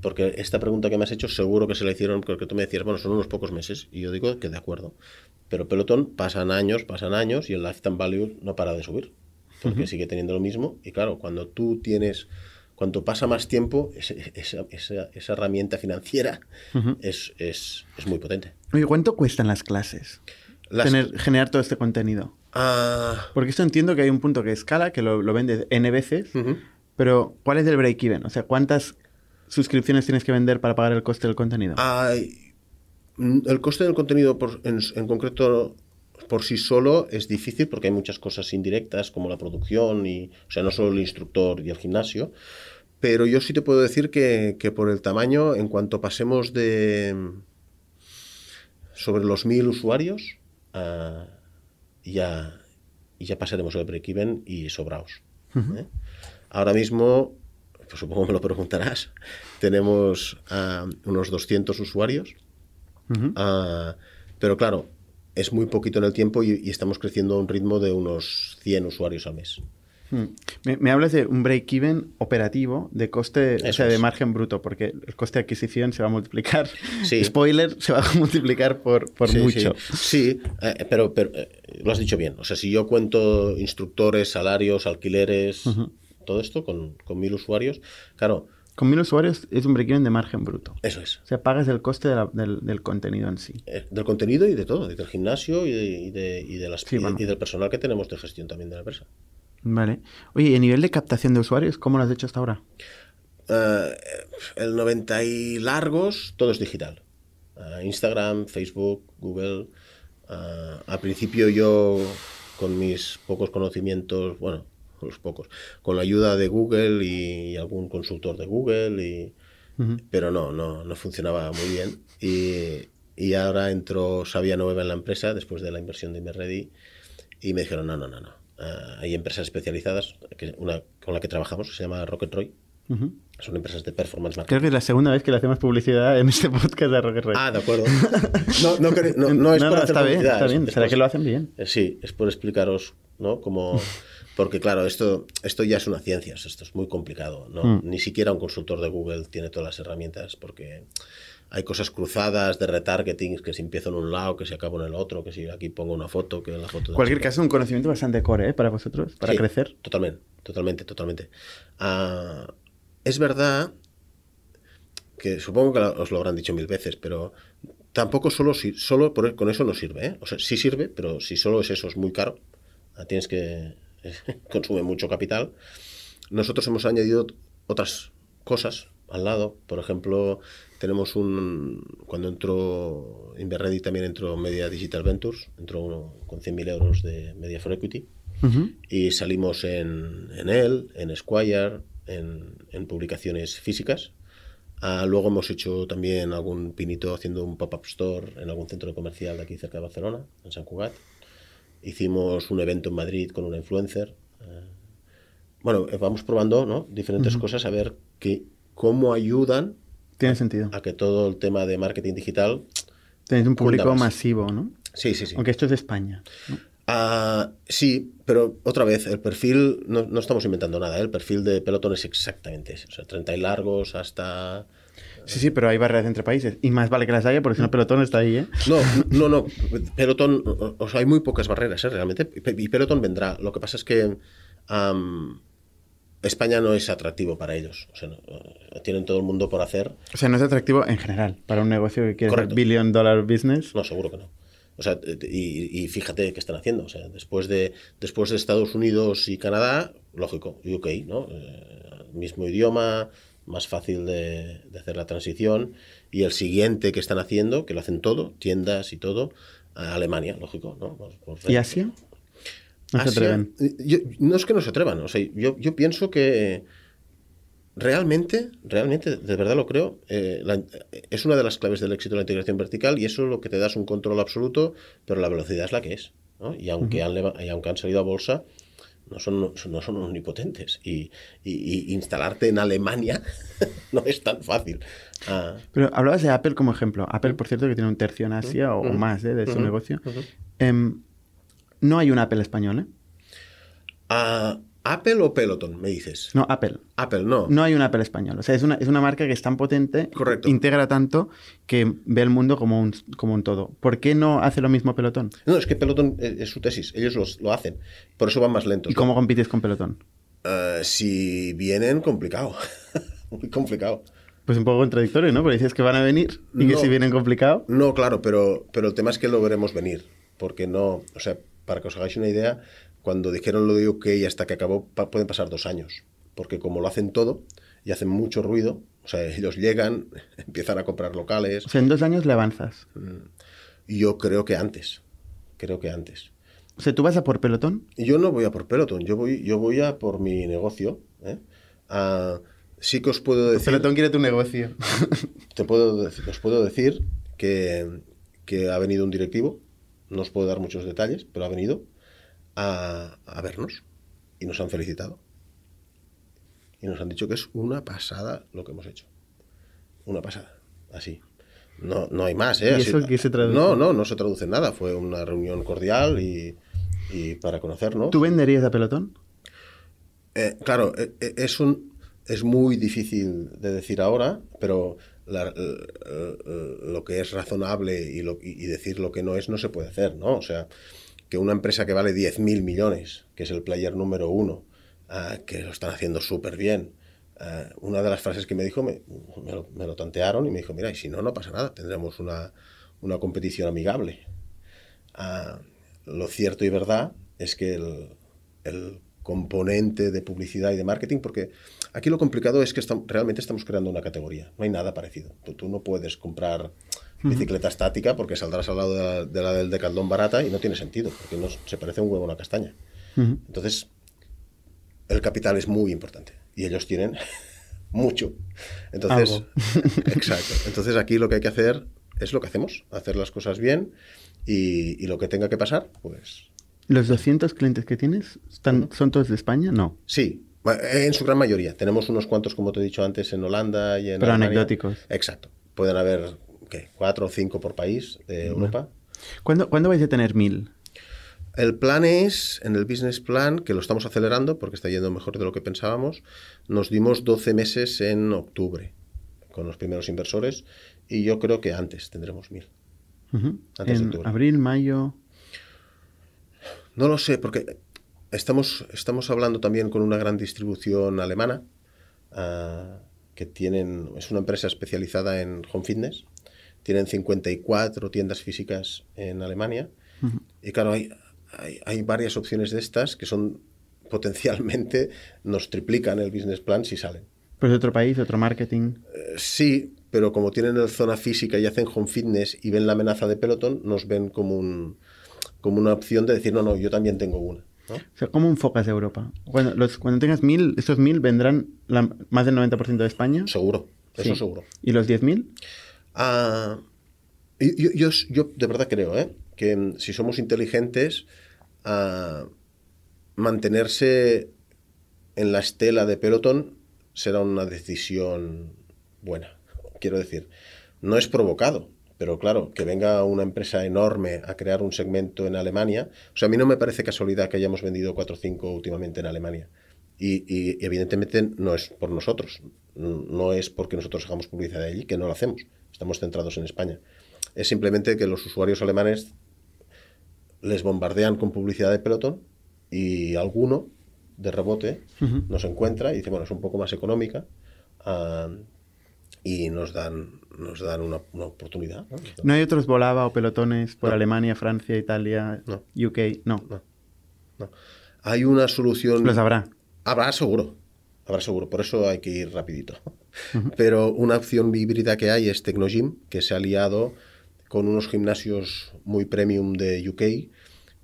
Porque esta pregunta que me has hecho seguro que se la hicieron porque tú me decías, bueno, son unos pocos meses. Y yo digo que de acuerdo. Pero pelotón pasan años, pasan años y el lifetime value no para de subir. Porque sigue teniendo lo mismo. Y claro, cuando tú tienes, cuanto pasa más tiempo, esa, esa, herramienta financiera es, es, es, muy potente. Oye, ¿cuánto cuestan las clases? generar todo este contenido. Ah. Porque esto entiendo que hay un punto que escala, que lo, lo vendes N veces, pero ¿cuál es el break-even? O sea, ¿cuántas suscripciones tienes que vender para pagar el coste del contenido? El coste del contenido en, concreto por sí solo es difícil porque hay muchas cosas indirectas como la producción y, o sea, no solo el instructor y el gimnasio, pero yo sí te puedo decir que, por el tamaño, en cuanto pasemos de sobre los mil usuarios, y ya, ya pasaremos el break-even y sobraos. ¿eh? Ahora mismo, pues supongo me lo preguntarás, (laughs) tenemos uh, unos 200 usuarios, uh, pero claro, es muy poquito en el tiempo y, y, estamos creciendo a un ritmo de unos 100 usuarios al mes. Hmm. Me, hablas de un break-even operativo de coste, o sea, de margen bruto, porque el coste de adquisición se va a multiplicar. (laughs) Spoiler, se va a multiplicar por, por mucho. Sí, eh, pero, pero eh, lo has dicho bien. O sea, si yo cuento instructores, salarios, alquileres, todo esto con, con, mil usuarios, claro. Con mil usuarios es un break-even de margen bruto. Eso es. O sea, pagas el coste del, del, contenido en sí. Eh, del contenido y de todo, del gimnasio y, de, y, de, y, de las, y del personal que tenemos de gestión también de la empresa. Vale. Oye, ¿y a nivel de captación de usuarios, cómo lo has hecho hasta ahora? Eh, el 90 y largos, todo es digital. Eh, Instagram, Facebook, Google. Eh, al principio yo, con mis pocos conocimientos, bueno, los pocos, con la ayuda de Google y, algún consultor de Google, y, pero no, no, no funcionaba muy bien. Y, y ahora entró Sabia Nueva en la empresa después de la inversión de Inmerready y me dijeron, no, no, no, no. hay empresas especializadas, que una con la que trabajamos, se llama Rocket Roy, son empresas de performance marketing. Creo que es la segunda vez que le hacemos publicidad en este podcast de Rocket. Ah, de acuerdo. (laughs) No, no, no, no es por hacer está bien, está bien. ¿Será que lo hacen bien? Eh, sí, es por explicaros, ¿no? Como... (laughs) Porque claro, esto, esto ya es una ciencia, esto es muy complicado. ¿no? Mm. Ni siquiera un consultor de Google tiene todas las herramientas porque hay cosas cruzadas de retargeting, que si empiezo en un lado, que si acabo en el otro, que si aquí pongo una foto, que la foto... Cualquier caso, un conocimiento bastante core ¿eh? para vosotros, para crecer. Totalmente, totalmente, totalmente. Ah, es verdad que supongo que os lo habrán dicho mil veces, pero tampoco solo, solo con eso no sirve. ¿eh? O sea, sí sirve, pero si solo es eso, es muy caro. Tienes que... (laughs) consume mucho capital. Nosotros hemos añadido otras cosas al lado. Por ejemplo, tenemos un... Cuando entró Inverready también entró Media Digital Ventures, entró uno con 100.000 euros de Media for Equity. Y salimos en, en él, en Squire, en, publicaciones físicas. Ah, luego hemos hecho también algún pinito haciendo un pop-up store en algún centro comercial de aquí cerca de Barcelona, en San Cugat. Hicimos un evento en Madrid con una influencer. Ah, bueno, eh, vamos probando ¿no? diferentes cosas a ver que, cómo ayudan Tiene sentido. a que todo el tema de marketing digital... Tenéis un público masivo, ¿no? Sí, sí, sí. Aunque esto es de España. Ah, sí, pero otra vez, el perfil, no, estamos inventando nada, ¿eh? el perfil de pelotón es exactamente ese, o sea, 30 y largos hasta... Sí, sí, pero hay barreras entre países. Y más vale que las haya, porque si no, pelotón está ahí, ¿eh? No, no, no. Pelotón, o sea, hay muy pocas barreras, ¿eh? Realmente. Y pelotón vendrá. Lo que pasa es que España no es atractivo para ellos. O sea, eh, tienen todo el mundo por hacer. O sea, no es atractivo en general para un negocio que quiere ser billion dollar business. No, seguro que no. O sea, y, fíjate qué están haciendo. O sea, después de, después de Estados Unidos y Canadá, lógico, UK, ¿no? Eh, mismo idioma, más fácil de, hacer la transición. Y el siguiente que están haciendo, que lo hacen todo, tiendas y todo, Alemania, lógico, ¿no? ¿Y Asia? No se atreven. no es que no se atrevan, o sea, yo, yo pienso que realmente, realmente, de verdad lo creo, eh, es una de las claves del éxito de la integración vertical y eso es lo que te das un control absoluto, pero la velocidad es la que es. Y, aunque han, y aunque han salido a bolsa, no son, no son omnipotentes. Y, instalarte en Alemania (laughs) no es tan fácil. Ah. Pero hablabas de Apple como ejemplo. Apple, por cierto, que tiene un tercio en Asia o, más ¿eh? de su negocio. Em, no hay un Apple español, ¿eh? ¿Apple o Peloton, me dices? No, Apple. Apple, no. No hay un Apple español. O sea, es una, es una marca que es tan potente, Correcto. integra tanto, que ve el mundo como un, como un todo. ¿Por qué no hace lo mismo Peloton? No, es que Peloton es su tesis. Ellos lo hacen. Por eso van más lentos. ¿Y cómo compites con Peloton? Eh, si vienen, complicado. (laughs) Muy complicado. Pues un poco contradictorio, ¿no? Porque dices que van a venir y que si vienen complicado. No, claro, pero, pero el tema es que lo veremos venir. Porque no, o sea, para que os hagáis una idea, cuando dijeron lo de OK hasta que acabó, pueden pasar dos años. Porque como lo hacen todo y hacen mucho ruido, o sea, (laughs) ellos llegan, (laughs) empiezan a comprar locales. O sea, en dos años le avanzas. Mm. Yo creo que antes. Creo que antes. O sea, ¿tú vas a por pelotón? Yo no voy a por pelotón, yo voy, yo voy a por mi negocio. ¿eh? sí que os puedo decir. pelotón quiere tu negocio. (laughs) te puedo, os puedo decir que, que ha venido un directivo. No os puedo dar muchos detalles, pero ha venido a, vernos y nos han felicitado. Y nos han dicho que es una pasada lo que hemos hecho. Una pasada. Así. No, no hay más, ¿eh? se traduce? No, no, no se traduce en nada. Fue una reunión cordial y, para conocernos. ¿Tú venderías a pelotón? Eh, claro, eh, eh, es, un, es muy difícil de decir ahora, pero lo que es razonable y, lo, y decir lo que no es no se puede hacer, ¿no? O sea, que una empresa que vale 10.000 millones, que es el player número uno, ah, que lo están haciendo súper bien, ah, una de las frases que me dijo, me, lo, tantearon y me dijo, mira, y si no, no pasa nada, tendremos una, competición amigable. Ah, lo cierto y verdad es que el, componente de publicidad y de marketing, porque aquí lo complicado es que realmente estamos creando una categoría, no hay nada parecido. Tú, no puedes comprar bicicleta estática porque saldrás al lado de la, del decaldón barata y no tiene sentido, porque no, se parece un huevo a una castaña. Entonces, el capital es muy importante y ellos tienen (laughs) mucho. Entonces, (laughs) exacto. (laughs) Entonces aquí lo que hay que hacer es lo que hacemos, hacer las cosas bien y, lo que tenga que pasar, pues... ¿Los 200 clientes que tienes están, son todos de España? No. Sí, en su gran mayoría. Tenemos unos cuantos, como te he dicho antes, en Holanda y en Pero anecdóticos. Exacto. Pueden haber, ¿qué? Cuatro o cinco por país de Europa. ¿Cuándo, ¿Cuándo vais a tener mil? El plan es, en el business plan, que lo estamos acelerando porque está yendo mejor de lo que pensábamos, nos dimos 12 meses en octubre con los primeros inversores y yo creo que antes tendremos mil. en abril, mayo. No lo sé, porque estamos, estamos hablando también con una gran distribución alemana, ah, que tienen, es una empresa especializada en home fitness, tienen 54 tiendas físicas en Alemania, y claro, hay, hay, varias opciones de estas que son (laughs) potencialmente, nos triplican el business plan si salen. ¿Pues de otro país, otro marketing? Eh, sí, pero como tienen la zona física y hacen home fitness y ven la amenaza de Peloton, nos ven como, un, como una opción de decir, no, no, yo también tengo una. O sea, ¿cómo enfocas Europa? Cuando, los, cuando tengas mil, estos mil vendrán más del 90% de España. Seguro, eso seguro. ¿Y los 10.000? Ah, yo, yo, de verdad creo ¿eh? que si somos inteligentes, ah, mantenerse en la estela de pelotón será una decisión buena. Quiero decir, no es provocado, pero claro, que venga una empresa enorme a crear un segmento en Alemania, o sea, a mí no me parece casualidad que hayamos vendido 4 o 5 últimamente en Alemania. Y, evidentemente no es por nosotros, no es porque nosotros hagamos publicidad allí, que no lo hacemos, estamos centrados en España. Es simplemente que los usuarios alemanes les bombardean con publicidad de pelotón y alguno de rebote nos encuentra y dice, bueno, es un poco más económica, ah, y nos dan, nos dan una, oportunidad. ¿no? hay otros Volava o pelotones por Alemania, Francia, Italia, UK? No. no. Hay una solución... Los habrá. Habrá seguro. Habrá seguro. Por eso hay que ir rapidito. (laughs) Pero una opción híbrida que hay es Tecnogym, que se ha aliado con unos gimnasios muy premium de UK,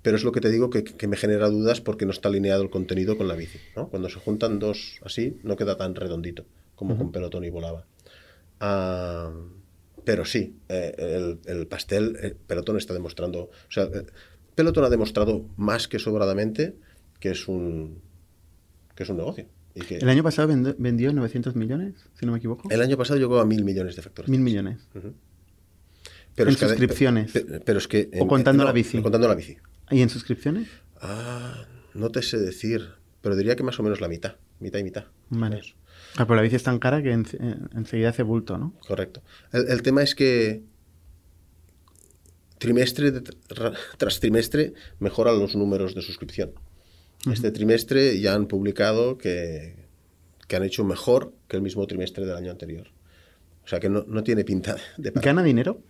pero es lo que te digo que, que, me genera dudas porque no está alineado el contenido con la bici. ¿no? Cuando se juntan dos así, no queda tan redondito como con pelotón y volaba. Ah, pero sí, eh, el, pastel, el pelotón está demostrando, o sea, eh, pelotón ha demostrado más que sobradamente que es un, que es un negocio. Y que, ¿El año pasado vendió 900 millones, si no me equivoco? El año pasado llegó a mil millones de factores. Mil millones. pero en suscripciones. pero, es que... o contando la bici. Contando la bici. ¿Y en suscripciones? Ah, no te sé decir, pero diría que más o menos la mitad, mitad y mitad. Vale. Ah, pero la bici es tan cara que enseguida hace bulto, ¿no? Correcto. El, tema es que trimestre tras trimestre mejoran los números de suscripción. Este trimestre ya han publicado que, han hecho mejor que el mismo trimestre del año anterior. O sea que no, tiene pinta de... ¿Gana dinero?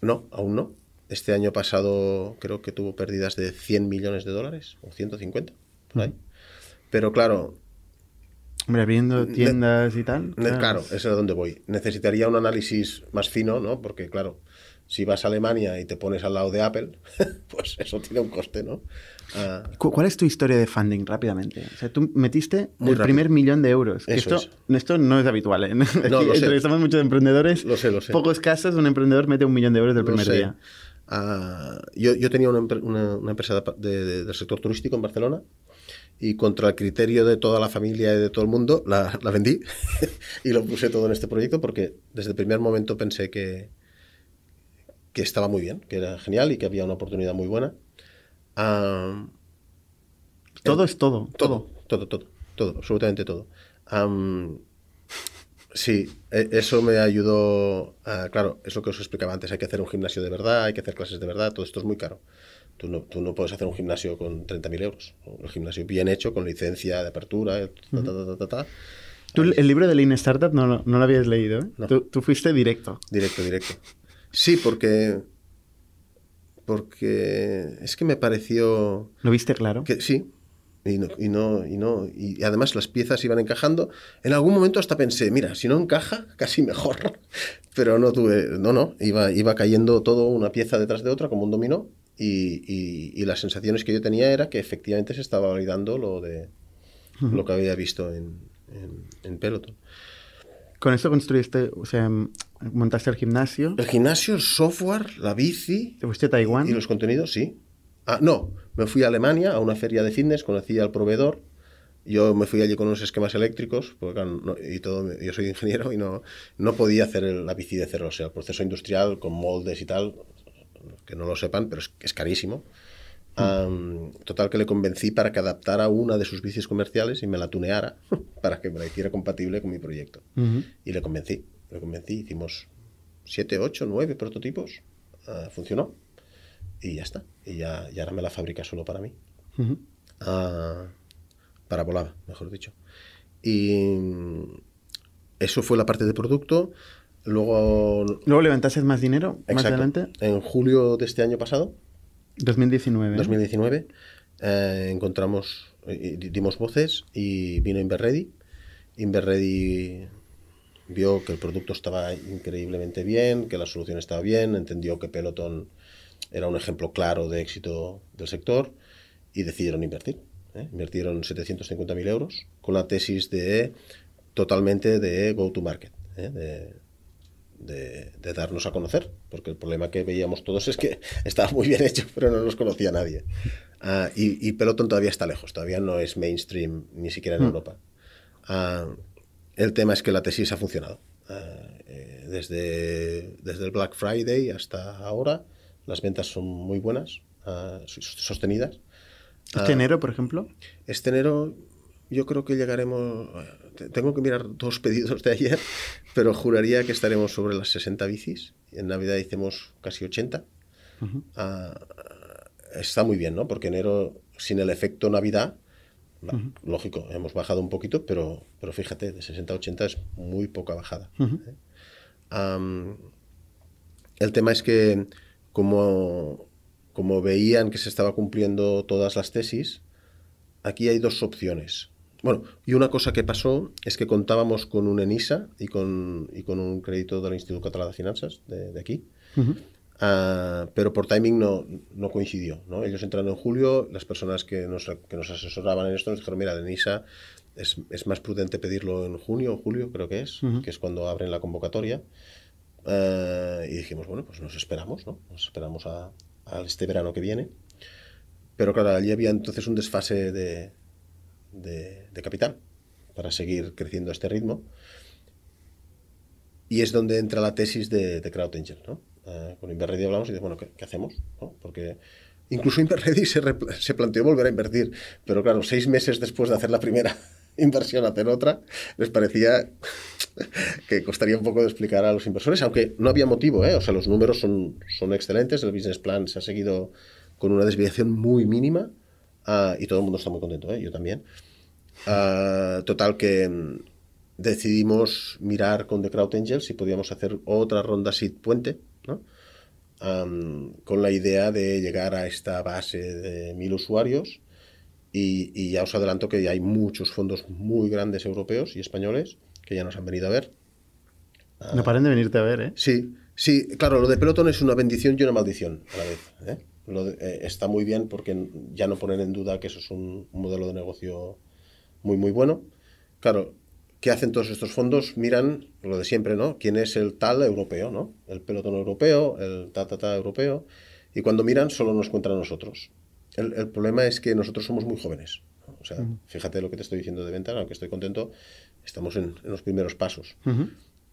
No, aún no. Este año pasado creo que tuvo pérdidas de 100 millones de dólares o 150, por ahí. Pero claro, Hombre, abriendo tiendas y tal. Claro, eso es a donde voy. Necesitaría un análisis más fino, ¿no? Porque, claro, si vas a Alemania y te pones al lado de Apple, (laughs) pues eso tiene un coste, ¿no? Ah. ¿Cuál es tu historia de funding rápidamente? O sea, tú metiste el primer millón de euros. esto, esto no es habitual. ¿eh? (laughs) No, lo Entrevistamos muchos emprendedores. Lo sé, lo sé. Pocos casos un emprendedor mete un millón de euros del primer día. Ah, yo, yo, tenía una, una, empresa del sector turístico en Barcelona y contra el criterio de toda la familia y de todo el mundo, la, vendí (laughs) y lo puse todo en este proyecto porque desde el primer momento pensé que, que estaba muy bien, que era genial y que había una oportunidad muy buena. todo es todo, todo. Todo, todo, todo, absolutamente todo. sí, e, eso me ayudó. claro, es lo que os explicaba antes. Hay que hacer un gimnasio de verdad, hay que hacer clases de verdad, todo esto es muy caro. Tú no, tú no puedes hacer un gimnasio con 30.000 euros. El gimnasio bien hecho, con licencia de apertura, Tú el libro de Lean Startup no, no lo habías leído, ¿eh? Tú, fuiste directo. Directo, directo. Sí, porque... Porque es que me pareció... ¿Lo viste claro? Que, sí. Y no, y no, y no, y además las piezas iban encajando. En algún momento hasta pensé, mira, si no encaja, casi mejor. (laughs) Pero no tuve, no, no, iba, iba cayendo todo una pieza detrás de otra como un dominó. Y, y, y las sensaciones que yo tenía era que efectivamente se estaba validando lo de lo que había visto en, en, en Peloton. Con esto construiste, o sea, montaste el gimnasio. El gimnasio, el software, la bici. ¿Te fuiste a Taiwán? Y los contenidos, sí. Ah, no, me fui a Alemania a una feria de fitness, conocí al proveedor. Yo me fui allí con unos esquemas eléctricos, porque claro, no- y todo, yo soy ingeniero y no, no podía hacer el- la bici de cero. O sea, el proceso industrial con moldes y tal, que no lo sepan, pero es, es carísimo. Am, total que le convencí para que adaptara una de sus bicis comerciales y me la tuneara (laughs) para que me la hiciera compatible con mi proyecto. Y le convencí, le convencí, hicimos siete, ocho, nueve prototipos, ah, funcionó y ya está. Y ya, y ahora me la fabrica solo para mí. Ah, para volada, mejor dicho. Y mm, eso fue la parte de producto. Luego, Luego levantaste más dinero, más exacto, adelante. en julio de este año pasado, 2019. 2019, eh, encontramos, eh, di- dimos voces y vino Inverready. Inverready vio que el producto estaba increíblemente bien, que la solución estaba bien, entendió que Peloton era un ejemplo claro de éxito del sector y decidieron invertir. ¿eh? Invirtieron 750.000 euros con la tesis de totalmente de go to market, ¿eh? De, de darnos a conocer, porque el problema que veíamos todos es que (laughs) estaba muy bien hecho, pero no nos conocía nadie. Ah, y, y Peloton todavía está lejos, todavía no es mainstream, ni siquiera en Europa. Ah, el tema es que la tesis ha funcionado. Ah, eh, desde, desde el Black Friday hasta ahora, las ventas son muy buenas, sos- sostenidas. Este enero, por ejemplo. Este enero yo creo que llegaremos... te- Tengo que mirar dos pedidos de ayer, pero juraría que estaremos sobre las 60 bicis. En Navidad hicimos casi 80. Ah, está muy bien, ¿no? Porque enero, sin el efecto Navidad, lógico, hemos bajado un poquito, pero, pero fíjate, de 60 a 80 es muy poca bajada. ¿eh? El tema es que como, como veían que se estaba cumpliendo todas las tesis, aquí hay dos opciones. Bueno, y una cosa que pasó es que contábamos con un ENISA y con, y con un crédito del Instituto Catalán de Finanzas de, de aquí, Ah, pero por timing no, no coincidió. ¿no? Ellos entraron en julio, las personas que nos, que nos asesoraban en esto nos dijeron, mira, de ENISA es, es más prudente pedirlo en junio o julio, creo que es, que es cuando abren la convocatoria. Eh, y dijimos, bueno, pues nos esperamos, ¿no? Nos esperamos a, a este verano que viene. Pero claro, allí había entonces un desfase de, de, de capital para seguir creciendo a este ritmo. Y es donde entra la tesis de, de Crowd Angel, ¿no? Eh, con Inverready hablamos y dice, bueno, ¿qué, qué hacemos? ¿no? Porque incluso Inverready se, se planteó volver a invertir, pero claro, seis meses después de hacer la primera (laughs) inversión, hacer otra, les parecía (laughs) que costaría un poco de explicar a los inversores, aunque no había motivo, ¿eh? o sea, los números son, son excelentes, el business plan se ha seguido con una desviación muy mínima ah, y todo el mundo está muy contento, ¿eh? yo también. Ah, total que mm, decidimos mirar con The Crowd Angels si podíamos hacer otra ronda seed puente, ¿no? Con la idea de llegar a esta base de mil usuarios y, y ya os adelanto que hay muchos fondos muy grandes europeos y españoles que ya nos han venido a ver. No paren de venirte a ver, ¿eh? Sí, sí, claro, lo de Peloton es una bendición y una maldición a la vez. ¿eh? Lo de- eh, está muy bien porque ya no ponen en duda que eso es un, un modelo de negocio muy, muy bueno. Claro, ¿qué hacen todos estos fondos? Miran lo de siempre, ¿no? ¿Quién es el tal europeo, ¿no? El pelotón europeo, el ta, ta, ta europeo. Y cuando miran, solo nos encuentran a nosotros. El, el problema es que nosotros somos muy jóvenes. ¿no? O sea, fíjate lo que te estoy diciendo de venta, aunque estoy contento, estamos en, en los primeros pasos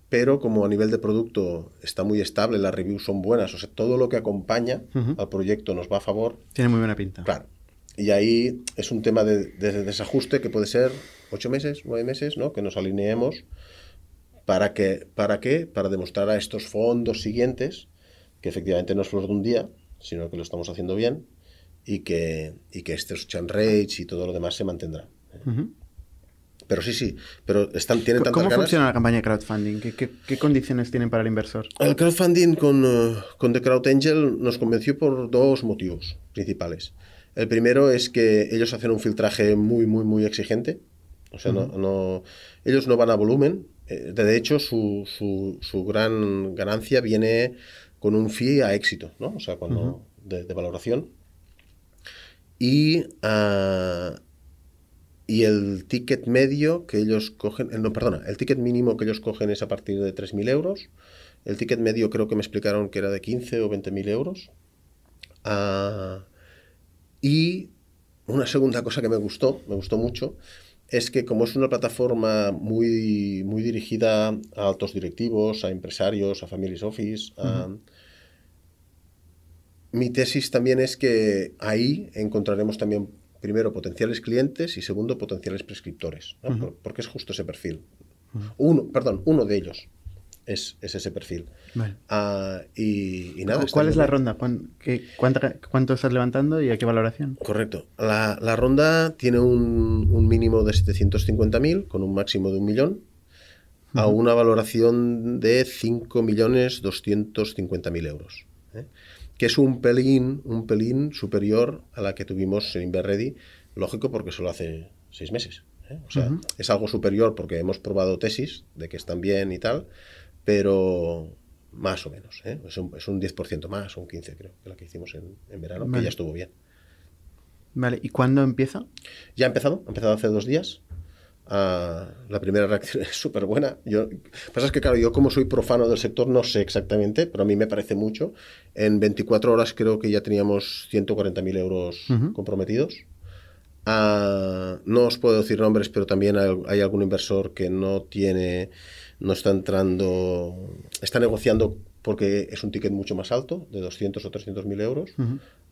pero como a nivel de producto está muy estable, las reviews son buenas, o sea, todo lo que acompaña al proyecto nos va a favor, Tiene muy buena pinta. claro. Y ahí es un tema de, de desajuste que puede ser ocho meses, nueve meses, ¿no? Que nos alineemos para que, ¿para qué? Para demostrar a estos fondos siguientes que efectivamente no es flor de un día, sino que lo estamos haciendo bien y que, y que estos churn rates y todo lo demás se mantendrá. Pero sí, sí, pero están, tienen tantas ¿Cómo ganas. funciona la campaña de crowdfunding? ¿Qué, qué- qué condiciones tienen para el inversor? El crowdfunding con, eh, con The Crowd Angel nos convenció por dos motivos principales. El primero es que ellos hacen un filtraje muy, muy, muy exigente. O sea, no, no, ellos no van a volumen. Eh, De hecho, su, su, su gran ganancia viene con un fee a éxito, ¿no? O sea, cuando, de, de valoración. Y, ah, y el ticket medio que ellos cogen, eh, no, perdona, el ticket mínimo que ellos cogen es a partir de 3.000 euros. El ticket medio creo que me explicaron que era de 15 o 20.000 euros. Ah, y una segunda cosa que me gustó, me gustó mucho, es que como es una plataforma muy, muy dirigida a altos directivos, a empresarios, a families office, a- mi tesis también es que ahí encontraremos también, primero, potenciales clientes y segundo, potenciales prescriptores, ¿no? Por- porque es justo ese perfil. Uno, perdón, uno de ellos es, es ese perfil. Vale. Ah, y, y nada. ¿Cuál es la bien. ronda? ¿Cuán- qué- cuánta- ¿Cuánto estás levantando y a qué valoración? Correcto. La, la ronda tiene un, un mínimo de 750.000 con un máximo de un millón a una valoración de 5.250.000 euros. ¿eh? Que es un pelín, un pelín superior a la que tuvimos en Inverready, lógico porque solo hace seis meses. ¿eh? O sea, es algo superior porque hemos probado tesis de que están bien y tal, pero más o menos. ¿eh? Es, un, es un 10% más, un 15% creo, que la que hicimos en, en verano, que ya estuvo bien. Vale, ¿y cuándo empieza? Ya ha empezado, ha empezado hace dos días. Ah, la primera reacción (laughs) es súper buena. Yo, pasa es que, claro, yo como soy profano del sector no sé exactamente, pero a mí me parece mucho. En 24 horas creo que ya teníamos 140.000 euros comprometidos. Ah, no os puedo decir nombres, pero también hay, hay algún inversor que no tiene, no está entrando, está negociando porque es un ticket mucho más alto, de 200 o 300 mil euros.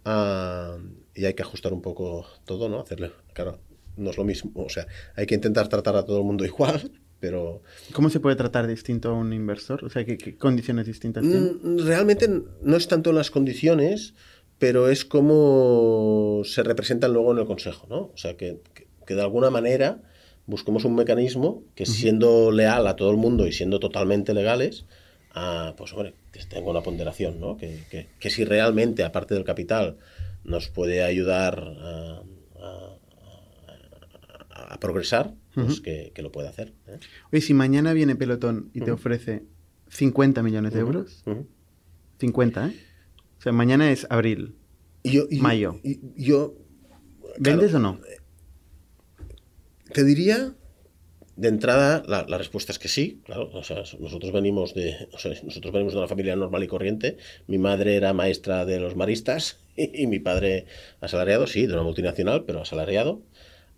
Ah, y hay que ajustar un poco todo, ¿no? Hacerle, claro, no es lo mismo. O sea, hay que intentar tratar a todo el mundo (laughs) igual, pero ¿Cómo se puede tratar distinto a un inversor? O sea, ¿qué, qué condiciones distintas tiene? Mm, Realmente no es tanto las condiciones, pero es como se representan luego en el consejo, ¿no? O sea, que, que- que de alguna manera busquemos un mecanismo que siendo leal a todo el mundo y siendo totalmente legales, ah, pues hombre, que tenga una ponderación, ¿no? Que, que- que si realmente, aparte del capital, nos puede ayudar a, a- a- a progresar, pues que, que lo pueda hacer. ¿eh? Oye, si mañana viene Pelotón y te ofrece 50 millones de euros, Ujú. 50, ¿eh? O sea, mañana es abril. Yo, y- Mayo. y- yo ¿Vendes o no? Te diría, de entrada, la, la respuesta es que sí, claro. O sea, nosotros venimos de, (laughs) o sea, nosotros venimos de una familia normal y corriente. Mi madre era maestra de los maristas (laughs) y, mi padre asalariado, sí, de una multinacional, pero asalariado.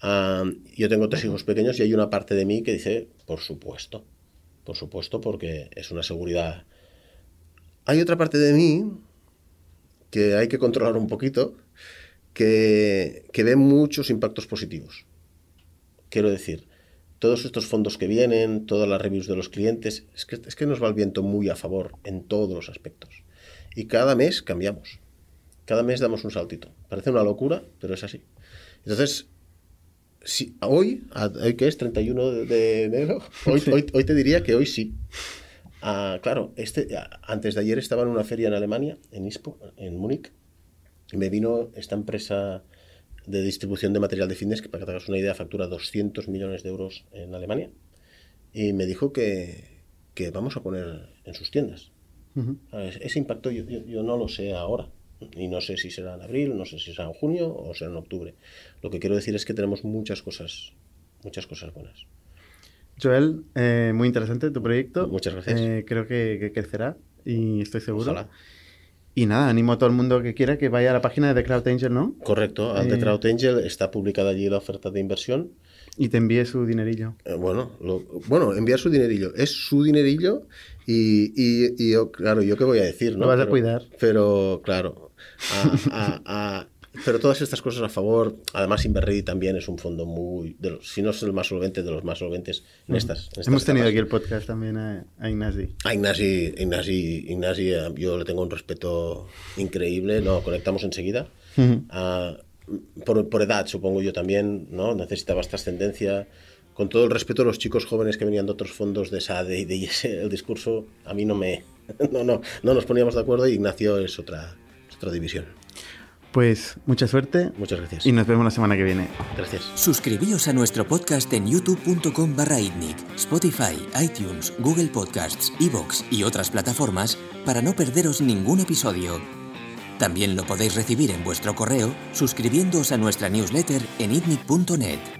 Yo tengo tres hijos pequeños y hay una parte de mí que dice, por supuesto, por supuesto, porque es una seguridad. Hay otra parte de mí que hay que controlar un poquito, que, que ve muchos impactos positivos. Quiero decir, todos estos fondos que vienen, todas las reviews de los clientes, es que, es que nos va el viento muy a favor en todos los aspectos. Y cada mes cambiamos. Cada mes damos un saltito. Parece una locura, pero es así. Entonces, si, hoy, hoy que es 31 de, enero, (laughs) hoy, Sí. hoy, hoy te diría que hoy sí. Ah, claro, este, a- antes de ayer estaba en una feria en Alemania, en ISPO, en Múnich, y me vino esta empresa de distribución de material de fitness, que para que te hagas una idea, factura 200 millones de euros en Alemania, y me dijo que, que vamos a poner en sus tiendas. Ah, es- Ese impacto yo, yo- yo no lo sé ahora. Y no sé si será en abril, no sé si será en junio o será en octubre. Lo que quiero decir es que tenemos muchas cosas, muchas cosas buenas. Joel, eh, muy interesante tu proyecto. Muchas gracias. Eh, creo que, que crecerá y estoy seguro. Ojalá. Y nada, animo a todo el mundo que quiera que vaya a la página de The Cloud Angel, ¿no? Correcto, al de Eh. Trout Angel está publicada allí la oferta de inversión. Y te envíe su dinerillo. Eh, bueno, lo- bueno, enviar su dinerillo. Es su dinerillo y, y- y yo, claro, yo qué voy a decir, ¿no? Lo vas a Pero- cuidar. Pero, claro, a- a- a- pero todas estas cosas a favor. Además, Inverready también es un fondo muy, de los- si no es el más solvente, de los más solventes en estas. en estas Hemos tenido aquí el podcast también a, a Ignasi. A Ignasi, Ignasi, Ignasi, eh, yo le tengo un respeto increíble, no, conectamos enseguida. Ujú. Ah, por, por edad, supongo yo también, ¿no? Necesitabas trascendencia. Con todo el respeto a los chicos jóvenes que venían de otros fondos de SADE y de IS, el discurso a mí no me... (laughs) No, no, no nos poníamos de acuerdo y Ignacio es otra, es otra división. Pues mucha suerte. Muchas gracias. Y nos vemos la semana que viene. Gracias. Suscribíos a nuestro podcast en youtube.com barra itnic, Spotify, iTunes, Google Podcasts, Evox y otras plataformas para no perderos ningún episodio. También lo podéis recibir en vuestro correo suscribiéndoos a nuestra newsletter en itnic.net.